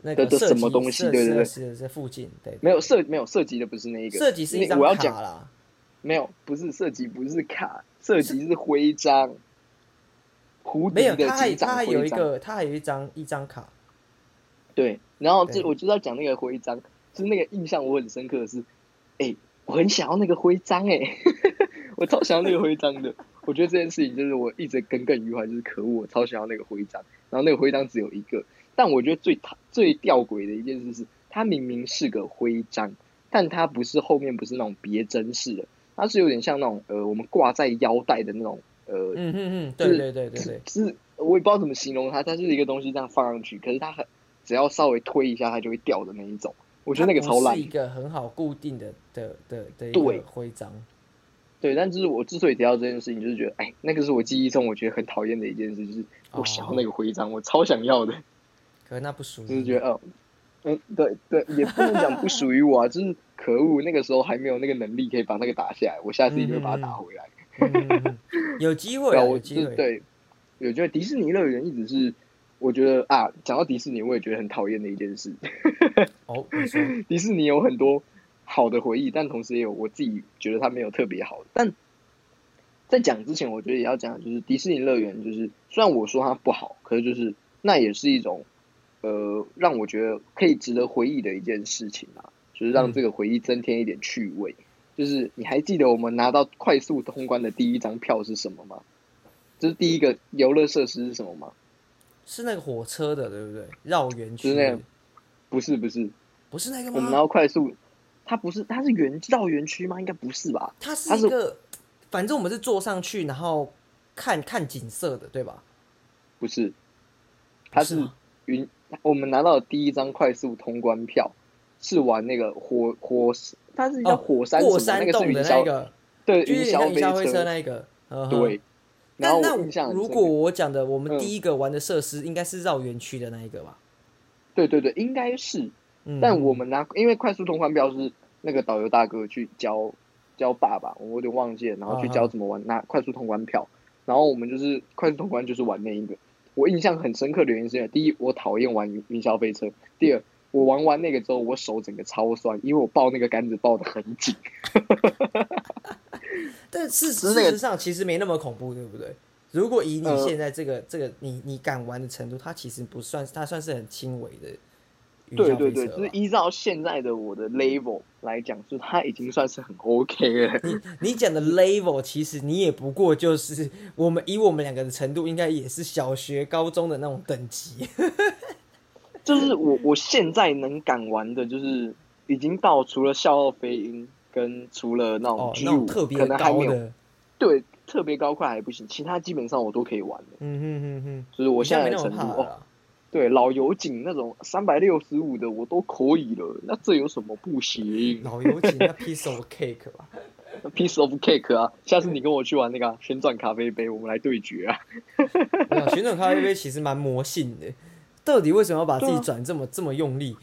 那个的的什么东西设对对对设施在附近，对，没有设没有涉及的不是那一个设计是一张我要讲卡啦。没有不是设计不是卡，设计是徽章，胡迪没有，的他还他还有。一个，他还有一张一张卡，对，然后这我就要讲那个徽章，就是那个印象我很深刻的是，哎、我很想要那个徽章哎、我超想要那个徽章的。我觉得这件事情就是我一直耿耿于怀，就是可恶，我超想要那个徽章。然后那个徽章只有一个，但我觉得最讨最吊诡的一件事是，它明明是个徽章，但它不是后面不是那种别针式的，它是有点像那种呃我们挂在腰带的那种呃嗯嗯嗯，对对对对对，是我也不知道怎么形容它，它就是一个东西这样放上去，可是它很只要稍微推一下，它就会掉的那一种。我觉得那个超烂是一。个很好固定的的的的一对个徽章。对，但就是我之所以提到这件事情，就是觉得，哎，那个是我记忆中我觉得很讨厌的一件事，就是我想要那个徽章，我超想要的，可是那不属于，就是觉得，哦，嗯，对对，也不能讲不属于我啊，就是可恶，那个时候还没有那个能力可以把那个打下来，我下次一定会把它打回来。有机会有机会。对，我觉得迪士尼乐园一直是，我觉得啊，讲到迪士尼，我也觉得很讨厌的一件事。哦，迪士尼有很多好的回忆，但同时也有我自己觉得它没有特别好的。但在讲之前，我觉得也要讲，就是迪士尼乐园，就是虽然我说它不好，可是就是那也是一种呃让我觉得可以值得回忆的一件事情啊，就是让嗯这个回忆增添一点趣味。就是你还记得我们拿到快速通关的第一张票是什么吗？就是第一个游乐设施是什么吗？是那个火车的，对不对？绕园区就是那个不是不是，不是那个吗我们拿到？快速，它不是它是园绕园区吗？应该不是吧？它是一个，反正我们是坐上去，然后看看景色的，对吧？不是，它是云。我们拿到的第一张快速通关票是玩那个火火，它是叫哦火山那山洞的个是云霄，那个，对，就是云霄飞车那一个。对。然后那那我印象如果我讲的，我们嗯第一个玩的设施应该是绕园区的那一个吧？对对对，应该是。嗯，但我们拿，因为快速通关票是那个导游大哥去教教爸爸，我有点忘记了，然后去啊教怎么玩拿快速通关票，然后我们就是快速通关就是玩那一个。我印象很深刻的原因是，第一，我讨厌玩云云霄飞车；第二，我玩完那个之后，我手整个超酸，因为我抱那个杆子抱得很紧。但事是事实上其实没那么恐怖，对不对？如果以你呃现在这个、这个你你敢玩的程度，它其实不算，它算是很轻微的对对对，就是依照现在的我的 level 来讲，就是它已经算是很 OK 了。你你讲的 level，其实你也不过就是我们以我们两个的程度，应该也是小学、高中的那种等级。就是我我现在能敢玩的，就是已经到除了笑傲飞鹰跟除了那种那种五、特别可能还没有高的，对特别高快还不行，其他基本上我都可以玩的。嗯哼哼哼，就是我我现在的程度。对老油井那种三百六十五的我都可以了，那这有什么不行老油井那 piece of cake 吧？Piece of cake 啊！下次你跟我去玩那个啊旋转咖啡杯，我们来对决啊！旋转咖啡杯其实蛮魔性的。到底为什么要把自己转这么这么用力？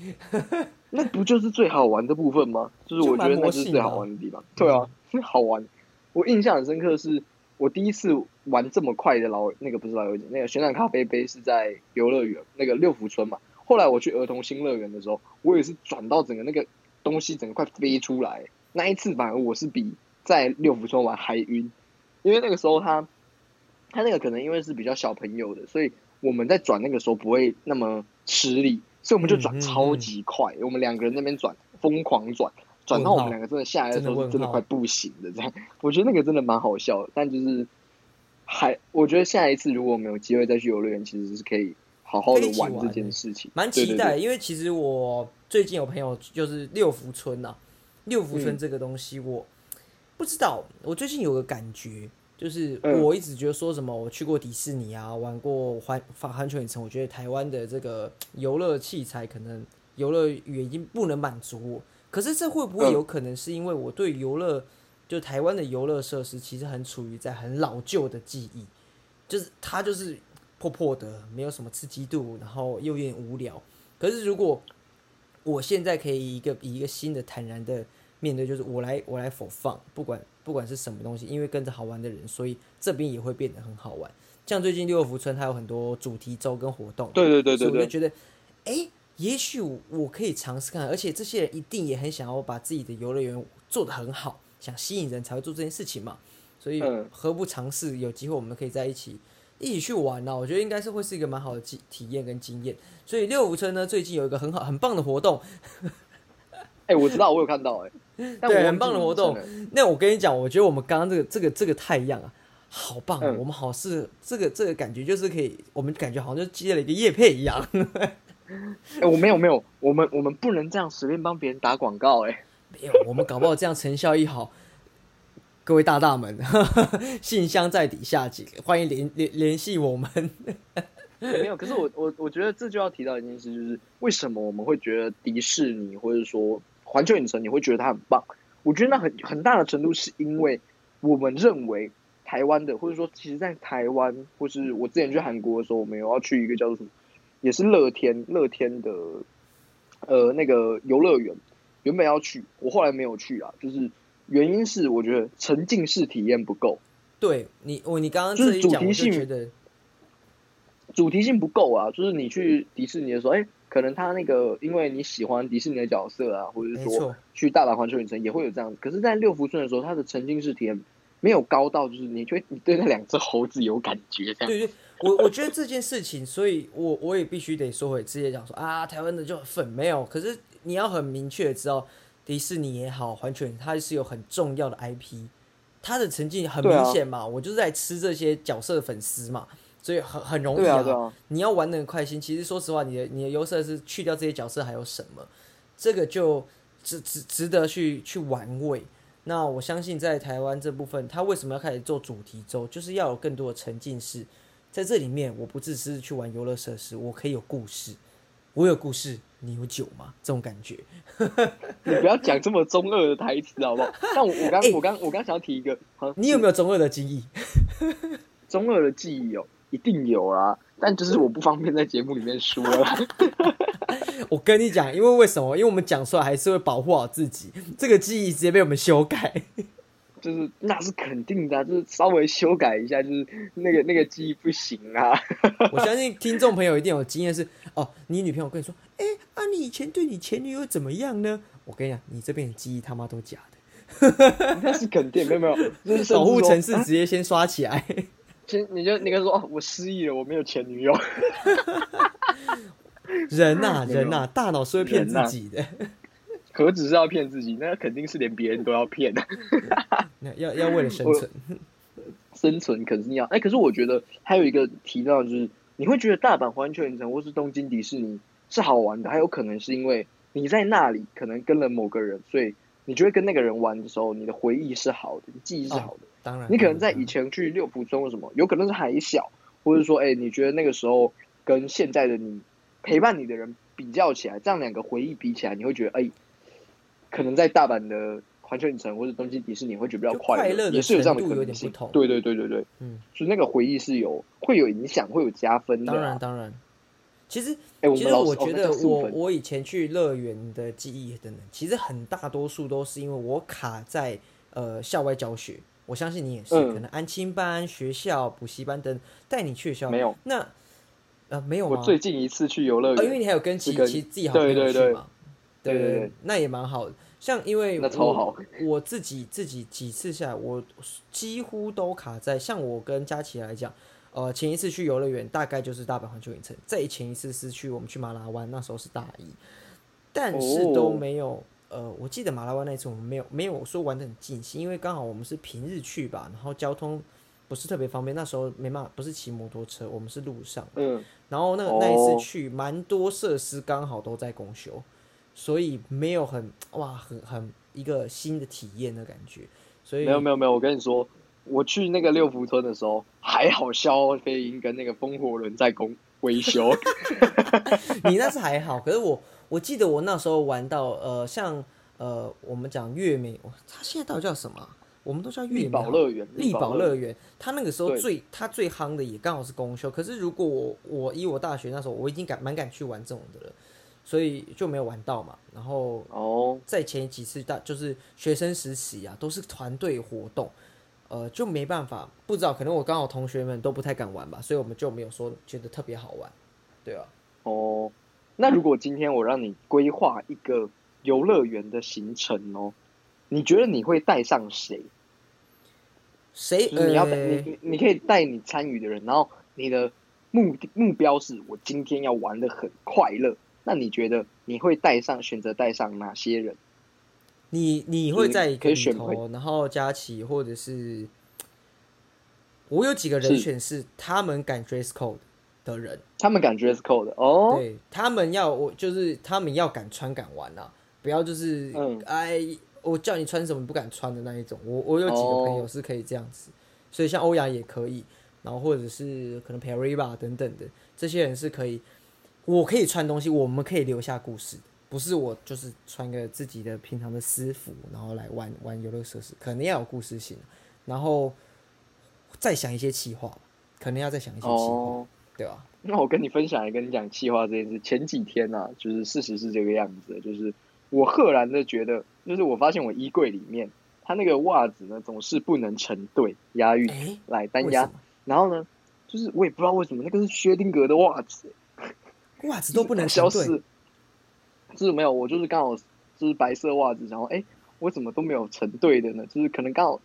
那不就是最好玩的部分吗？就是我觉得那是最好玩的地方。对啊，好玩。我印象很深刻是，我第一次玩这么快的老那个不是老友记，那个旋转咖啡杯是在游乐园那个六福村嘛。后来我去儿童新乐园的时候，我也是转到整个那个东西整个快飞出来。那一次反而我是比在六福村玩还晕，因为那个时候他他那个可能因为是比较小朋友的，所以我们在转那个时候不会那么吃力，所以我们就转超级快。我们两个人那边转，疯狂转，转到我们两个真的下来的时候，真的快不行的这样。我觉得那个真的蛮好笑的，但就是还我觉得下一次如果我们有机会再去游乐园，其实是可以好好的玩玩这件事情。蛮期待，对因为其实我最近有朋友就是六福村呐、六福村嗯这个东西我不知道，我最近有个感觉，就是嗯我一直觉得说什么我去过迪士尼啊，玩过环环环球影城，我觉得台湾的这个游乐器材可能游乐园已经不能满足我。可是这会不会嗯有可能是因为我对游乐，就台湾的游乐设施其实很处于在很老旧的记忆，就是它就是破破的，没有什么刺激度，然后又有点无聊。可是如果我现在可以以一个以一个新的坦然的面对，就是我来我来否放，不管不管是什么东西，因为跟着好玩的人，所以这边也会变得很好玩。像最近六福村它有很多主题周跟活动，对对对对对，所以我就觉得，哎、也许我可以尝试看，而且这些人一定也很想要把自己的游乐园做得很好，想吸引人才会做这件事情嘛。所以嗯何不尝试？有机会我们可以在一起一起去玩呢、我觉得应该是会是一个蛮好的体体验跟经验。所以六福村呢，最近有一个很好很棒的活动，哎、我知道，我有看到、哎，但我对，很棒的活动。那我跟你讲，我觉得我们刚刚这个这个这个太阳啊，好棒我们好是这个这个感觉就是可以，我们感觉好像就接了一个叶配一样。哎、我没有没有，我们我们不能这样随便帮别人打广告、哎。没有，我们搞不好这样成效一好，各位大大们，信箱在底下，请欢迎联联联系我们。没有，可是我我我觉得这就要提到一件事，就是为什么我们会觉得迪士尼或者说环球影城你会觉得它很棒？我觉得那很很大的程度是因为我们认为台湾的，或者说其实，在台湾或是我之前去韩国的时候，我们有要去一个叫做什么，也是乐天乐天的呃那个游乐园，原本要去，我后来没有去啊，就是原因是我觉得沉浸式体验不够。对你，我你刚刚就是主题性，主题性不够啊，就是你去迪士尼的时候，哎、可能他那个因为你喜欢迪士尼的角色啊，或者是说，去大阪环球影城也会有这样子。可是，在六福村的时候，它的沉浸式体验没有高到，就是你觉得你对那两只猴子有感觉这样。对对，我 我觉得这件事情，所以我我也必须得说回之前讲说啊，台湾的就很粉没有，可是你要很明确的知道，迪士尼也好，环球影城它是有很重要的 IP，它的成绩很明显嘛，我就是在吃这些角色的粉丝嘛，所以很很容易对啊，啊，你要玩的很开心，其实说实话，你的你的优势是去掉这些角色还有什么，这个就值值值得去去玩味。那我相信在台湾这部分，他为什么要开始做主题周，就是要有更多的沉浸式在这里面，我不只是去玩游乐设施，我可以有故事。我有故事，你有酒吗？这种感觉。你不要讲这么中二的台词好不好？但我我刚我刚我刚想要提一个，你有没有中二的记忆？中二的记忆有，一定有啦。但就是我不方便在节目里面说了。我跟你讲，因为为什么？因为我们讲出来还是会保护好自己。这个记忆直接被我们修改。就是那是肯定的，就是稍微修改一下，就是那个那个记忆不行啊。我相信听众朋友一定有经验，是哦，你女朋友跟你说，哎，啊，你以前对你前女友怎么样呢？我跟你讲，你这边的记忆他妈都假的，那是肯定，没有没有，就是 保护城市直接先刷起来。先你就你跟说，哦，我失忆了，我没有前女友。人呐人呐，大脑是会骗自己的。何止是要骗自己，那肯定是连别人都要骗的。那要要为了生存，生存肯定要。哎，可是我觉得还有一个提到就是，你会觉得大阪环球影城或是东京迪士尼是好玩的，还有可能是因为你在那里可能跟了某个人，所以你觉得跟那个人玩的时候，你的回忆是好的，记忆是好的。当然，你可能在以前去六福村或什么，有可能是还小，或者说，哎，你觉得那个时候跟现在的你陪伴你的人比较起来，这样两个回忆比起来，你会觉得，哎。可能在大阪的环球影城或者东京迪士尼会觉得比较快乐，也是有这样的可能性。对对对对对，嗯，就那个回忆是有会有影响，会有加分的。当然当然，其实哎其实我觉得我我以前去乐园的记忆等等，其实很大多数都是因为我卡在呃校外教学。我相信你也是，可能安亲班、学校、补习班等带你去校没有？那呃没有吗？我最近一次去游乐园，因为你还有跟其其自己好朋友去嘛。对对对，那也蛮好的。像因为我我自己自己几次下来，我几乎都卡在像我跟佳琪来讲，呃，前一次去游乐园大概就是大阪环球影城，再前一次是去我们去马拉湾，那时候是大一，但是都没有。呃，我记得马拉湾那次我们没有没有说玩的很尽兴，因为刚好我们是平日去吧，然后交通不是特别方便，那时候没办法，不是骑摩托车，我们是路上。嗯。然后那个那一次去，蛮多设施刚好都在公休。所以没有很哇，很很一个新的体验的感觉。所以没有没有没有，我跟你说，我去那个六福村的时候，还好消飞鹰跟那个风火轮在公维修。你那是还好，可是我我记得我那时候玩到呃，像呃，我们讲月美，它现在到底叫什么？我们都叫月宝乐园。力宝乐园，它那个时候最它最夯的也刚好是公休。可是如果我我以我大学那时候，我已经敢蛮敢去玩这种的了。所以就没有玩到嘛，然后哦，在前几次大就是学生时期啊，都是团队活动，呃，就没办法，不知道可能我刚好同学们都不太敢玩吧，所以我们就没有说觉得特别好玩，对啊。哦，那如果今天我让你规划一个游乐园的行程哦，你觉得你会带上谁？谁？你要你你可以带你参与的人，然后你的目的目标是我今天要玩的很快乐。那你觉得你会带上选择带上哪些人？你你会在可以选头，然后佳琪或者是我有几个人选是他们敢 dress code 的人，他们敢 dress code 哦，对他们要我就是他们要敢穿敢玩啊，不要就是哎我叫你穿什么不敢穿的那一种。我我有几个朋友是可以这样子，所以像欧阳也可以，然后或者是可能 Perry 吧等等的。这些人是可以。我可以穿东西，我们可以留下故事，不是我就是穿个自己的平常的私服，然后来玩玩游乐设施，可能要有故事性，然后再想一些气话，可能要再想一些气话，对吧？那我跟你分享，跟你讲气话这件事。前几天呢，就是事实是这个样子，就是我赫然的觉得，就是我发现我衣柜里面，它那个袜子呢总是不能成对押韵来单押，然后呢，就是我也不知道为什么，那个是薛定谔的袜子。袜子都不能 消失，就是没有，我就是刚好就是白色袜子，然后哎，我怎么都没有成对的呢？就是可能刚好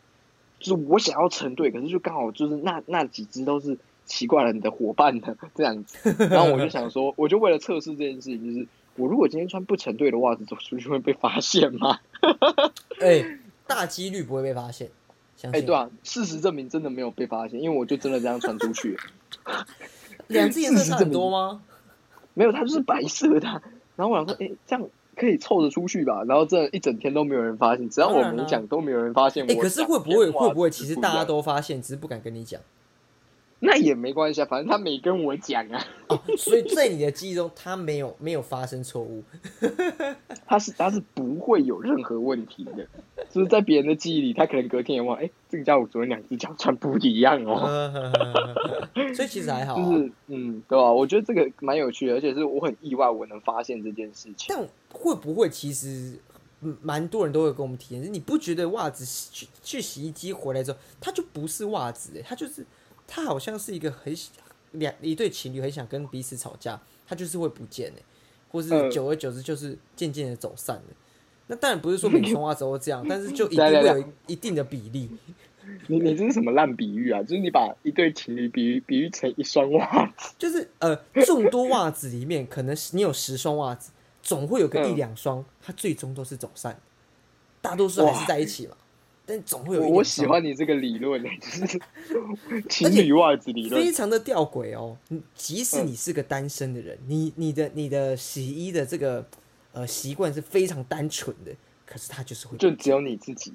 就是我想要成对，可是就刚好就是那那几只都是奇怪了你的伙伴呢，这样子。然后我就想说，我就为了测试这件事情，就是我如果今天穿不成对的袜子走出去会被发现吗？哎，大几率不会被发现。哎，对啊，事实证明真的没有被发现，因为我就真的这样穿出去。两只颜色差很多吗？没有，它就是白色的。然后我想说，哎，这样可以凑着出去吧？然后这一整天都没有人发现，只要我没讲，都没有人发现。哎，可是会不会会不会，其实大家都发现，只是不敢跟你讲。那也没关系啊，反正他没跟我讲啊。哦，所以在你的记忆中，他没有没有发生错误。他是他是不会有任何问题的，就是在别人的记忆里，他可能隔天也忘，哎、这个家伙昨天两只脚穿不一样哦。所以其实还好、啊，就是嗯，对吧、我觉得这个蛮有趣的，而且是我很意外我能发现这件事情。但会不会其实嗯蛮多人都会跟我们体验，你不觉得袜子洗去去洗衣机回来之后，它就不是袜子、欸，它就是它好像是一个很两一对情侣很想跟彼此吵架，他就是会不见哎、或是嗯久而久之就是渐渐的走散了。那当然不是说每双袜子都这样，但是就一定会有一一定的比例。你你这是什么烂比喻啊？就是你把一对情侣比喻比喻成一双袜子，就是呃，众多袜子里面，可能是你有十双袜子，总会有个一嗯两双，它最终都是走散，大多数还是在一起嘛。但总会有一我喜欢你这个理论呢、就是 情侣袜子理论非。常的吊诡哦。你即使嗯你是个单身的人，你你的你的洗衣的这个呃习惯是非常单纯的，可是它就是会就只有你自己，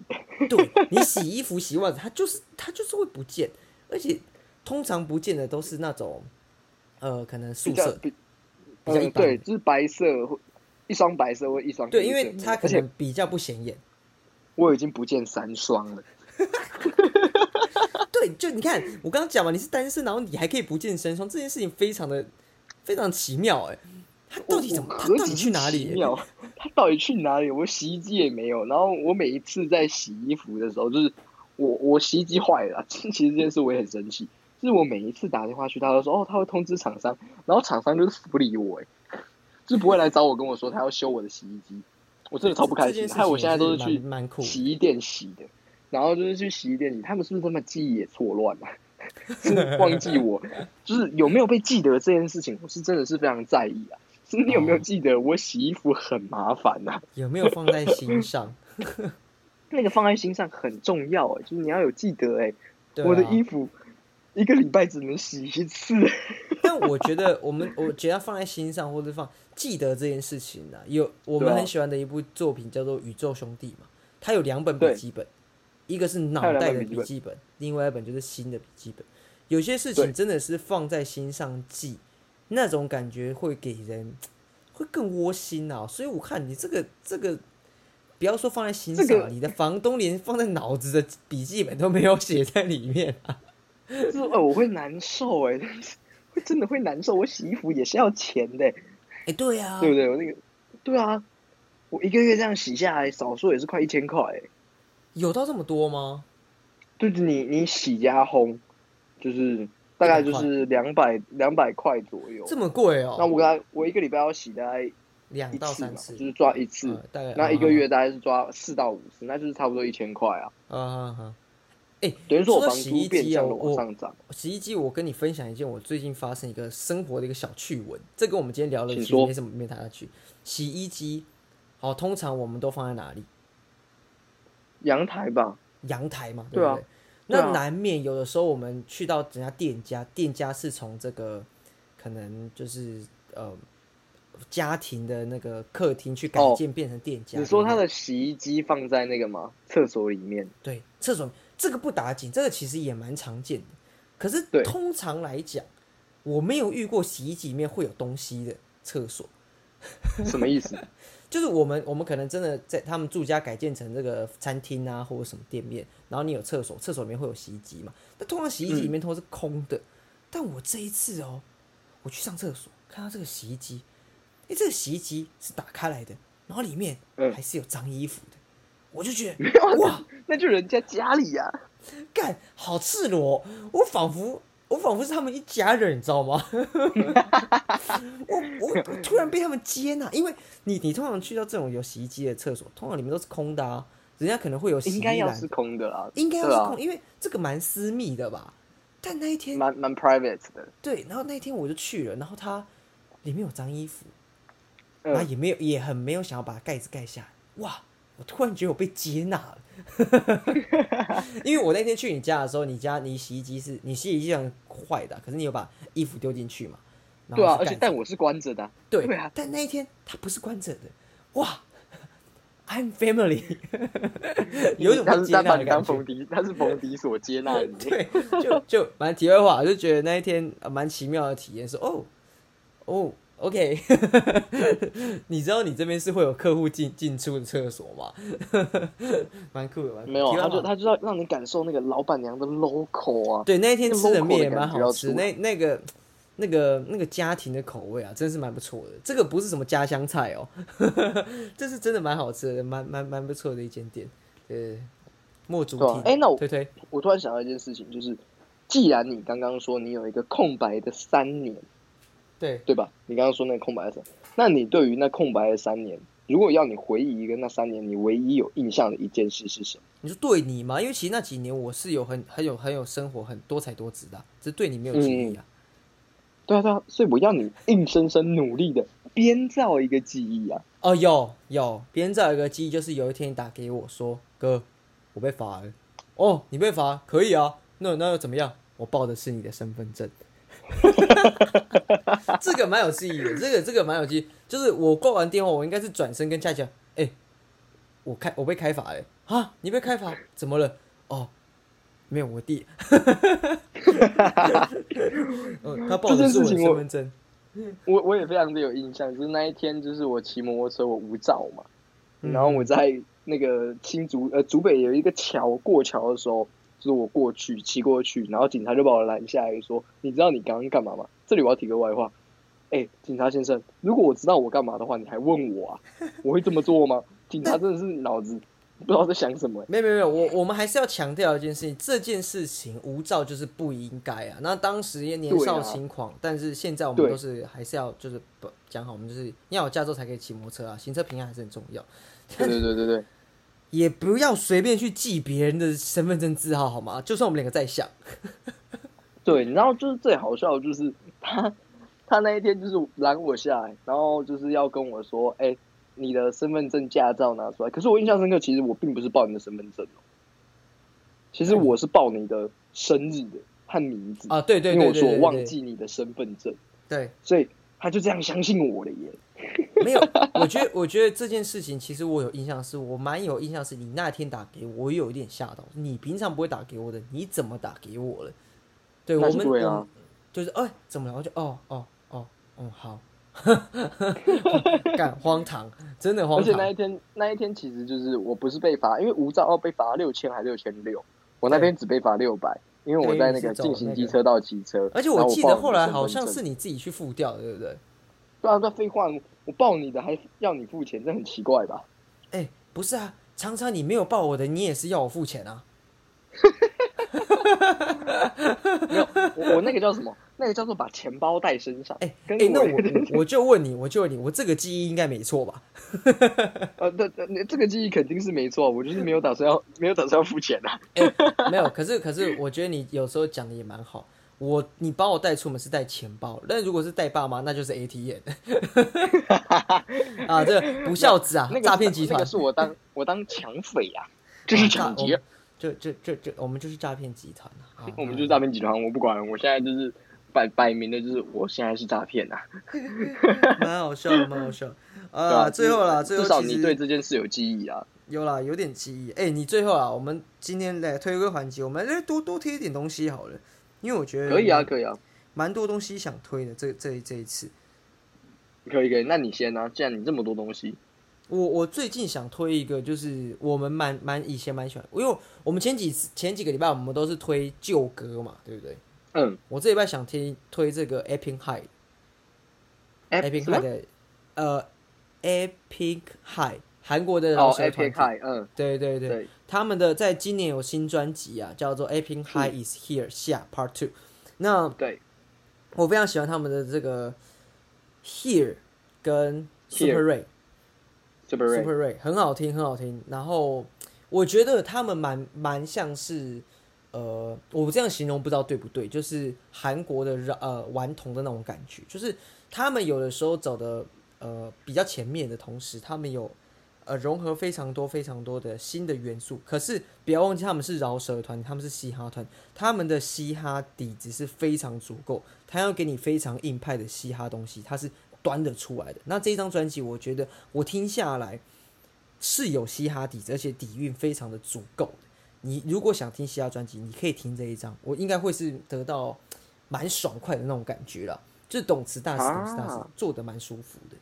对你洗衣服、洗袜子，它就是它就是会不见，而且通常不见的都是那种呃可能宿舍比较一般对，就是白色或一双白色或一双对，因为它可能比较不显眼。我已经不见三双了。对，就你看我刚刚讲嘛，你是单身，然后你还可以不见三双，这件事情非常的非常奇妙哎。他到底怎么？到底去哪里？他到底去哪里？我洗衣机也没有，然后我每一次在洗衣服的时候，就是我我洗衣机坏了啊，其实这件事我也很生气。就是我每一次打电话去，他都说哦，他会通知厂商，然后厂商就是不理我，哎，就是不会来找我跟我说他要修我的洗衣机，我真的超不开心。害我现在都是去洗衣店洗的，然后就是去洗衣店洗，他们是不是他们记忆也错乱了、是 忘记我，就是有没有被记得这件事情，我是真的是非常在意啊。就是你有没有哦记得我洗衣服很麻烦呐、有没有放在心上？那个放在心上很重要哎、就是你要有记得哎、我的衣服一个礼拜只能洗一次。但我觉得我们，我觉得要放在心上，或者放记得这件事情呢、有我们很喜欢的一部作品叫做《宇宙兄弟》嘛，它有两本笔记本，一个是脑袋的笔记本另外一本就是新的笔记本。有些事情真的是放在心上记，那种感觉会给人会更窝心啊。所以我看你这个这个，不要说放在心上啊，这个你的房东连放在脑子的笔记本都没有写在里面啊。就是呃，我会难受哎、会真的会难受。我洗衣服也是要钱的、哎、对啊，对不对？我那个，对啊，我一个月这样洗下来，少说也是快一千块、欸。有到这么多吗？就是你你洗加烘，就是大概就是两百两百块左右。这么贵哦、那我给他，我一个礼拜要洗大概两到三次，就是抓一次。呃大概那一个月大概是抓四到五次，那就是差不多一千块啊。啊啊啊！哎、等于说我房租变相的机哦我往上涨。洗衣机，我跟你分享一件我最近发生一个生活的一个小趣闻，这跟我们今天聊的其实没什么没太大趣。洗衣机，好，通常我们都放在哪里？阳台吧，阳台嘛，对啊不对？对啊那难免有的时候我们去到人家店家，店家是从这个可能就是呃家庭的那个客厅去改哦建变成店家。你说他的洗衣机放在那个吗？厕所里面？对，厕所这个不打紧，这个其实也蛮常见的。可是通常来讲，我没有遇过洗衣机里面会有东西的厕所。什么意思？就是我们我们可能真的在他们住家改建成这个餐厅啊，或者什么店面，然后你有厕所，厕所里面会有洗衣机嘛？那通常洗衣机里面都是空的。但我这一次哦，我去上厕所看到这个洗衣机，哎，这个洗衣机是打开来的，然后里面嗯还是有脏衣服的，我就觉得 哇，那就人家家里呀、干好赤裸，我仿佛我仿佛是他们一家人，你知道吗？我我我突然被他们接纳，因为你你通常去到这种有洗衣机的厕所，通常里面都是空的啊，人家可能会有洗衣篮应该要是，空的啦，应该要是空，因为这个蛮私密的吧。但那一天蛮蛮 private 的。对，然后那一天我就去了，然后它里面有脏衣服，然后嗯，也没有也很没有想要把盖子盖下来，哇！我突然觉得我被接纳了，因为我那天去你家的时候，你家你洗衣机是你洗衣机上坏的啊，可是你有把衣服丢进去嘛？对啊，而且但我是关着的啊、对对啊但那一天它不是关着的，哇！I'm family，有一种接纳的感觉。当冯迪，他是冯迪所接纳的你。对，就就蛮题外话，就觉得那一天呃蛮奇妙的体验是哦哦，OK，你知道你这边是会有客户进进出的厕所吗？蛮酷的，蛮酷没有，他就他就要让你感受那个老板娘的 local 啊。对，那一天吃的面也蛮好吃，那那个那个那个家庭的口味啊，真是蛮不错的。这个不是什么家乡菜哦，这是真的蛮好吃的，蛮蛮蛮不错的一间店。对，莫主题，哎那我推推，我突然想到一件事情，就是既然你刚刚说你有一个空白的三年，对，对吧？你刚刚说那个空白的三，那你对于那空白的三年，如果要你回忆一个那三年你唯一有印象的一件事是什么？你说对你吗？因为其实那几年我是有很很有很有生活，很多才多姿的啊、只是对你没有记忆啊。对啊对啊，所以我要你硬生生努力的编造一个记忆啊！哦，有有，编造一个记忆，就是有一天你打给我说，哥，我被罚了。哦，你被罚，可以啊，那那又怎么样？我报的是你的身份证。这个蛮有记忆的，这个这个蛮有记忆。就是我挂完电话，我应该是转身跟佳佳，哎、我开我被开罚了啊！你被开罚，怎么了？哦，没有，我弟。嗯，他报的是我身份证。我我也非常的有印象，就是那一天，就是我骑摩托车，我无照嘛，嗯然后我在那个新竹呃竹北有一个桥过桥的时候，就是我过去骑过去，然后警察就把我拦下来说：“你知道你刚刚干嘛吗？”这里我要提个外话，哎、警察先生，如果我知道我干嘛的话，你还问我啊？我会这么做吗？警察真的是脑子不知道在想什么、没有没有没有，我我们还是要强调一件事情，这件事情无照就是不应该啊。那当时也年少轻狂，但是现在我们都是还是要就是不讲好，我们就是要有驾照才可以骑摩托车啊，行车平安还是很重要。对对对对对，也不要随便去记别人的身份证字号好吗？就算我们两个在想，对，然后就是最好笑的就是他 他那一天就是拦我下来，然后就是要跟我说，哎、你的身份证、驾照拿出来。可是我印象深刻，其实我并不是报你的身份证哦，其实我是报你的生日的和名字啊，对对因为我说我忘记你的身份证，对，所以他就这样相信我了耶。没有，我觉得我觉得这件事情其实我有印象是，我蛮有印象是你那天打给我，我有一点吓到，你平常不会打给我的，你怎么打给我了？对那我们，就是哎、怎么了？我就哦哦哦嗯好，干荒唐，真的荒唐而且那。一天那一天其实就是我不是被罚，因为无照哦被罚六千还六千六，我那天只被罚六百，因为我在那个进行机车道骑车，而且我记得后来好像是你自己去付掉的，对不对？对啊，对废话，我报你的还要你付钱，这很奇怪吧？哎、不是啊，常常你没有报我的，你也是要我付钱啊。没有，我我那个叫什么？那个叫做把钱包带身上。哎、跟哎、那我我就问你，我就问你，我这个记忆应该没错吧？呃，对对，这个记忆肯定是没错，我就是没有打算要没有打算要付钱啊。没有，可是可是，我觉得你有时候讲的也蛮好。我你把我带出门是带钱包，但如果是带爸妈，那就是 ATM 啊，这个 不孝子啊那，个诈骗集团那个，是我当我当抢匪 呀、这是抢劫，啊就就就就我们就是诈骗集团啊，啊我们就是诈骗集团，我不管，我现在就是摆摆明的就是我现在是诈骗呐。蛮好笑的，蛮好笑。对啊，吧？最后啦，最后至少你对这件事有记忆啊。有啦，有点记忆。哎、你最后啊，我们今天来推个环节，我们来多多贴一点东西好了，因为我觉得可以啊，可以啊，蛮多东西想推的。这这这一次，可以可以。那你先啊，既然你这么多东西，我我最近想推一个，就是我们蛮蛮以前蛮喜欢，因为我们前几次前几个礼拜我们都是推旧歌嘛，对不对？嗯。我这礼拜想推推这个 Epic High，Epic 什么？High 的呃 Epic High 韩国的哦饶舌团，Epic 体，High，嗯，对对对，对，他们的在今年有新专辑啊，叫做《Aping High Is Here》下 Part Two。那对，我非常喜欢他们的这个 Here 跟 Super Ray。Super Ray 很好听，很好听。然后我觉得他们蛮蛮像是，呃，我这样形容不知道对不对，就是韩国的呃顽童的那种感觉，就是他们有的时候走的呃比较前面的同时，他们有呃融合非常多非常多的新的元素。可是不要忘记，他们是饶舌团，他们是嘻哈团，他们的嘻哈底子是非常足够，他要给你非常硬派的嘻哈东西，他是端得出来的。那这一张专辑，我觉得我听下来，是有嘻哈底子，而且底蕴非常的足够的。你如果想听嘻哈专辑，你可以听这一张，我应该会是得到蛮爽快的那种感觉了。就是懂词大师，懂词大师啊做的蛮舒服的。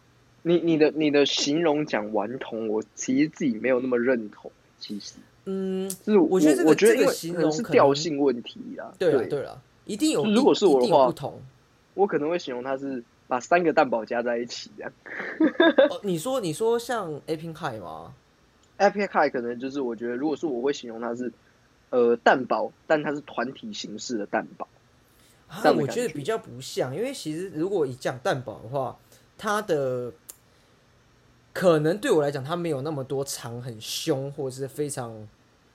你你的你的形容讲顽童，我其实自己没有那么认同。其实，嗯，就是我觉得这个我觉得这个形容是调性问题啦。对了对了，一定有。如果是我的话不同。我可能会形容它是把三个蛋堡加在一起这样。哦，你说你说像 A Pink High 吗？Epic High 可能就是我觉得，如果是我会形容它是呃蛋堡，但它是团体形式的蛋堡。啊我觉得比较不像，因为其实如果以讲蛋堡的话，它的可能对我来讲，它没有那么多长很凶，或者是非常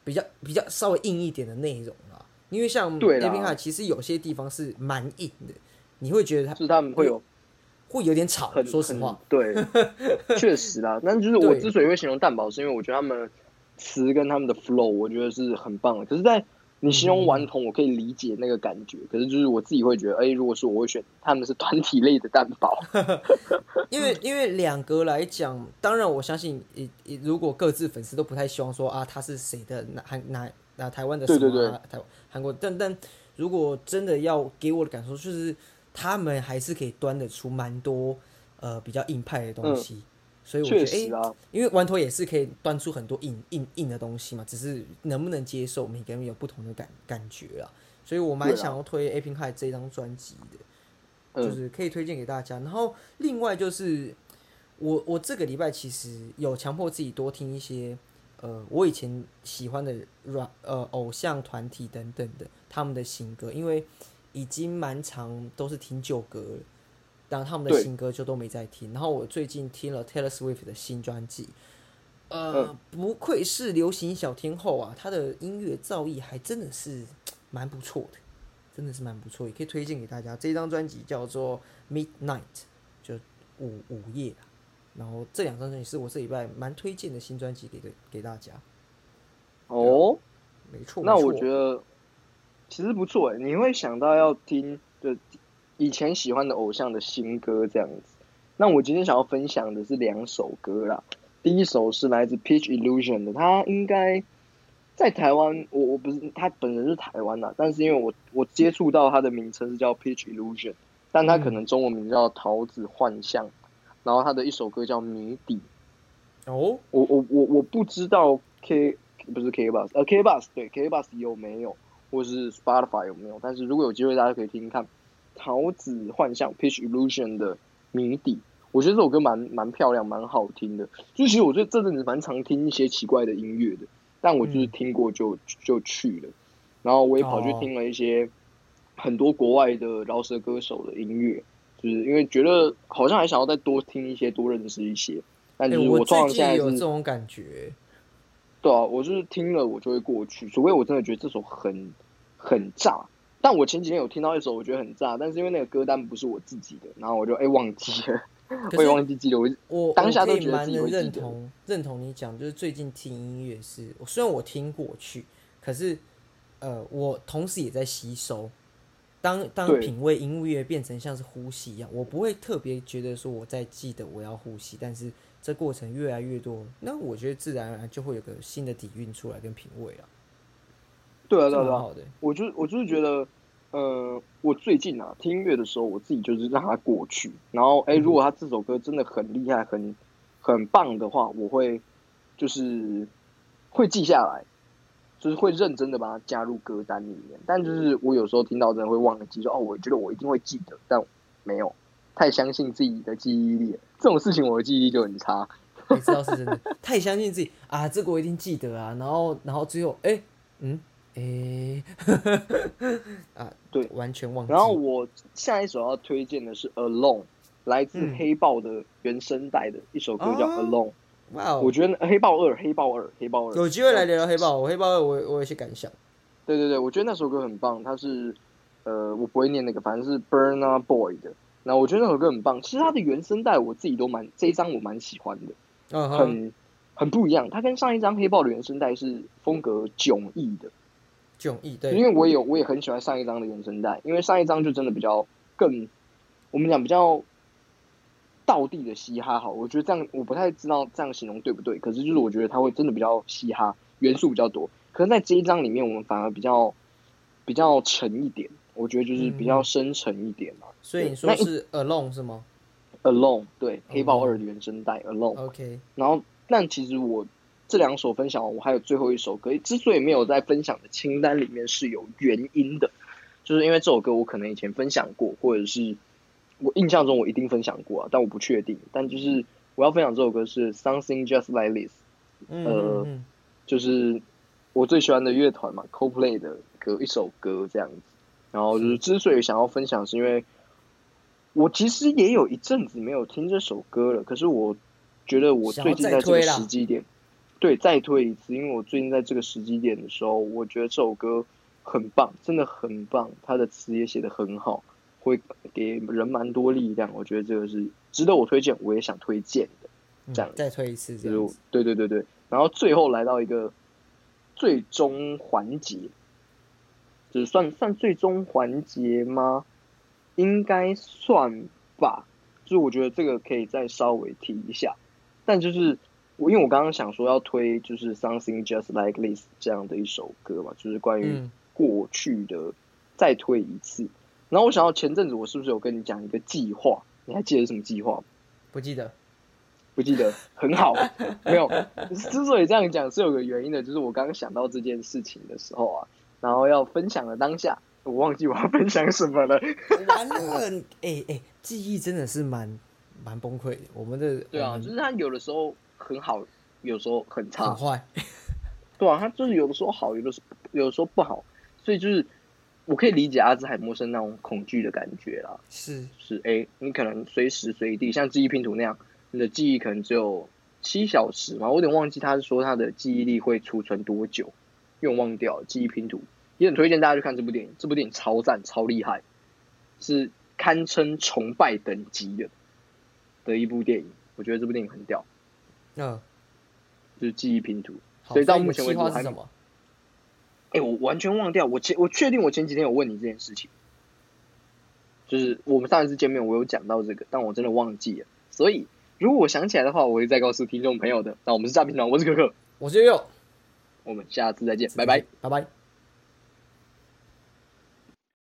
比较比较稍微硬一点的内容啦。因为像 A 对啦 Pink High，其实有些地方是蛮硬的，你会觉得它就是他们会有会有点吵。说实话，对，确实啦。但就是我之所以会形容蛋堡，是因为我觉得他们词跟他们的 flow，我觉得是很棒的。可是，在你形容顽童，我可以理解那个感觉。可是，就是我自己会觉得，哎、如果是我会选他们是团体类的蛋堡。因为因为两个来讲，当然我相信，如果各自粉丝都不太希望说啊他是谁的哪韩哪哪台湾的什对么、啊、对台韩国，但但如果真的要给我的感受，就是他们还是可以端得出蛮多呃比较硬派的东西，所以我觉得哎、因为玩头也是可以端出很多硬硬硬的东西嘛，只是能不能接受，每个人有不同的感感觉啦。所以我蛮想要推 A Pink High 这张专辑的。就嗯是可以推荐给大家。然后另外就是我我这个礼拜其实有强迫自己多听一些呃我以前喜欢的软呃偶像团体等等的他们的新歌，因为已经蛮长都是听旧歌了，然后他们的新歌就都没再听。然后我最近听了 Taylor Swift 的新专辑。呃，嗯不愧是流行小天后啊，她的音乐造诣还真的是蛮不错的。真的是蛮不错，也可以推荐给大家。这张专辑叫做《Midnight》，就午午夜。然后这两张专辑是我这礼拜蛮推荐的新专辑给给给大家。哦，没错，那我觉得其实不错诶，你会想到要听就以前喜欢的偶像的新歌这样子。那我今天想要分享的是两首歌啦，第一首是来自 Peach Illusion 的，他应该在台湾，我我不是他本人是台湾的，但是因为我我接触到他的名称是叫 Peach Illusion，但他可能中文名叫桃子幻象，然后他的一首歌叫谜底，哦，我我我我不知道 K 不是 K bus，呃 K bus 对 K bus 有没有，或是 Spotify 有没有？但是如果有机会，大家可以听听看桃子幻象 （Peach Illusion 的谜底。我觉得这首歌蛮蛮漂亮，蛮好听的。就其实我觉得这阵子蛮常听一些奇怪的音乐的，但我就是听过就、就去了。然后我也跑去哦听了一些很多国外的饶舌歌手的音乐，就是因为觉得好像还想要再多听一些，多认识一些。但是我最近常现在有这种感觉。对啊，我就是听了我就会过去，除非我真的觉得这首很很炸。但我前几天有听到一首我觉得很炸，但是因为那个歌单不是我自己的，然后我就哎、忘记了，我也忘记记了。我我当下都觉得自己能认同认同你讲，就是最近听音乐是，虽然我听过去，可是呃，我同时也在吸收。当当品味音乐变成像是呼吸一样，我不会特别觉得说我在记得我要呼吸，但是这过程越来越多，那我觉得自然而然就会有个新的底蕴出来跟品味了，啊对啊对啊，这蛮好的。我就我就是觉得，呃，我最近啊听音乐的时候，我自己就是让它过去，然后哎、如果他这首歌真的很厉害、很很棒的话，我会就是会记下来，就是会认真的把它加入歌单里面。但就是我有时候听到真的会忘记说，哦，我觉得我一定会记得，但没有太相信自己的记忆力，这种事情我的记忆力就很差。你知道是真的，太相信自己啊，这个我一定记得啊，然后然后最后哎、嗯哎、啊对完全忘记。然后我下一首要推荐的是《Alone》，来自嗯黑豹的原声带的一首歌叫《啊 Alone》。哇哦，我觉得黑豹二，黑豹二，黑豹二有机会来聊聊黑豹，我黑豹二我我有些感想。对对对，我觉得那首歌很棒，它是呃，我不会念那个，反正是 Burna Boy 的。那我觉得那首歌很棒，其实它的原声带我自己都蛮这一张我蛮喜欢的，很很不一样。它跟上一张黑豹的原声带是风格迥异的，迥异因，为我也有我也很喜欢上一张的原声带，因为上一张就真的比较更，我们讲比较道地的嘻哈好，我觉得这样我不太知道这样形容对不对，可是就是我觉得它会真的比较嘻哈元素比较多，可是在这一张里面我们反而比较比较沉一点，我觉得就是比较深沉一点嘛。所以你说那是 alone 是吗？Alone 对黑豹二的原声带 Alone，？OK，然后但其实我这两首分享完，我还有最后一首歌，之所以没有在分享的清单里面是有原因的，就是因为这首歌我可能以前分享过，或者是我印象中我一定分享过啊，但我不确定。但就是我要分享这首歌是 Something Just Like This，嗯呃嗯就是我最喜欢的乐团嘛，Coldplay 的歌一首歌这样子。然后就是之所以想要分享，是因为我其实也有一阵子没有听这首歌了，可是我觉得我最近在这个时机点，对，再推一次，因为我最近在这个时机点的时候，我觉得这首歌很棒，真的很棒，它的词也写得很好，会给人蛮多力量，我觉得这个是值得我推荐，我也想推荐的。嗯这样再推一次这就是样。对对对对，然后最后来到一个最终环节，就是算算最终环节吗？应该算吧。就是我觉得这个可以再稍微提一下，但就是我因为我刚刚想说要推就是 Something Just Like This 这样的一首歌嘛，就是关于嗯过去的再推一次。然后我想到前阵子我是不是有跟你讲一个计划？你还记得什么计划吗？不记得。不记得，很好，没有。之所以这样讲是有个原因的，就是我刚刚想到这件事情的时候啊，然后要分享的当下，我忘记我要分享什么了。完了，哎哎，记忆真的是蛮蛮崩溃的。我们的对啊，就是他有的时候很好，有时候很差很。坏。对啊，他就是有的时候好，有的时候有的时候不好，所以就是我可以理解阿兹海默症那种恐惧的感觉啦。是，是哎、诶你可能随时随地像记忆拼图那样，你的记忆可能只有七小时嘛，我有点忘记他是说他的记忆力会储存多久，因为我忘掉了记忆拼图，也很推荐大家去看这部电影，这部电影超赞超厉害，是堪称崇拜等级的的一部电影，我觉得这部电影很屌，嗯，就是记忆拼图。所以到目前为止还什么？哎、我完全忘掉，我前我确定我前几天有问你这件事情，就是我们上一次见面我有讲到这个，但我真的忘记了，所以如果我想起来的话，我会再告诉听众朋友的。那我们是诈骗团，我是可可，我是悠悠，我们下次再见，拜拜。拜拜。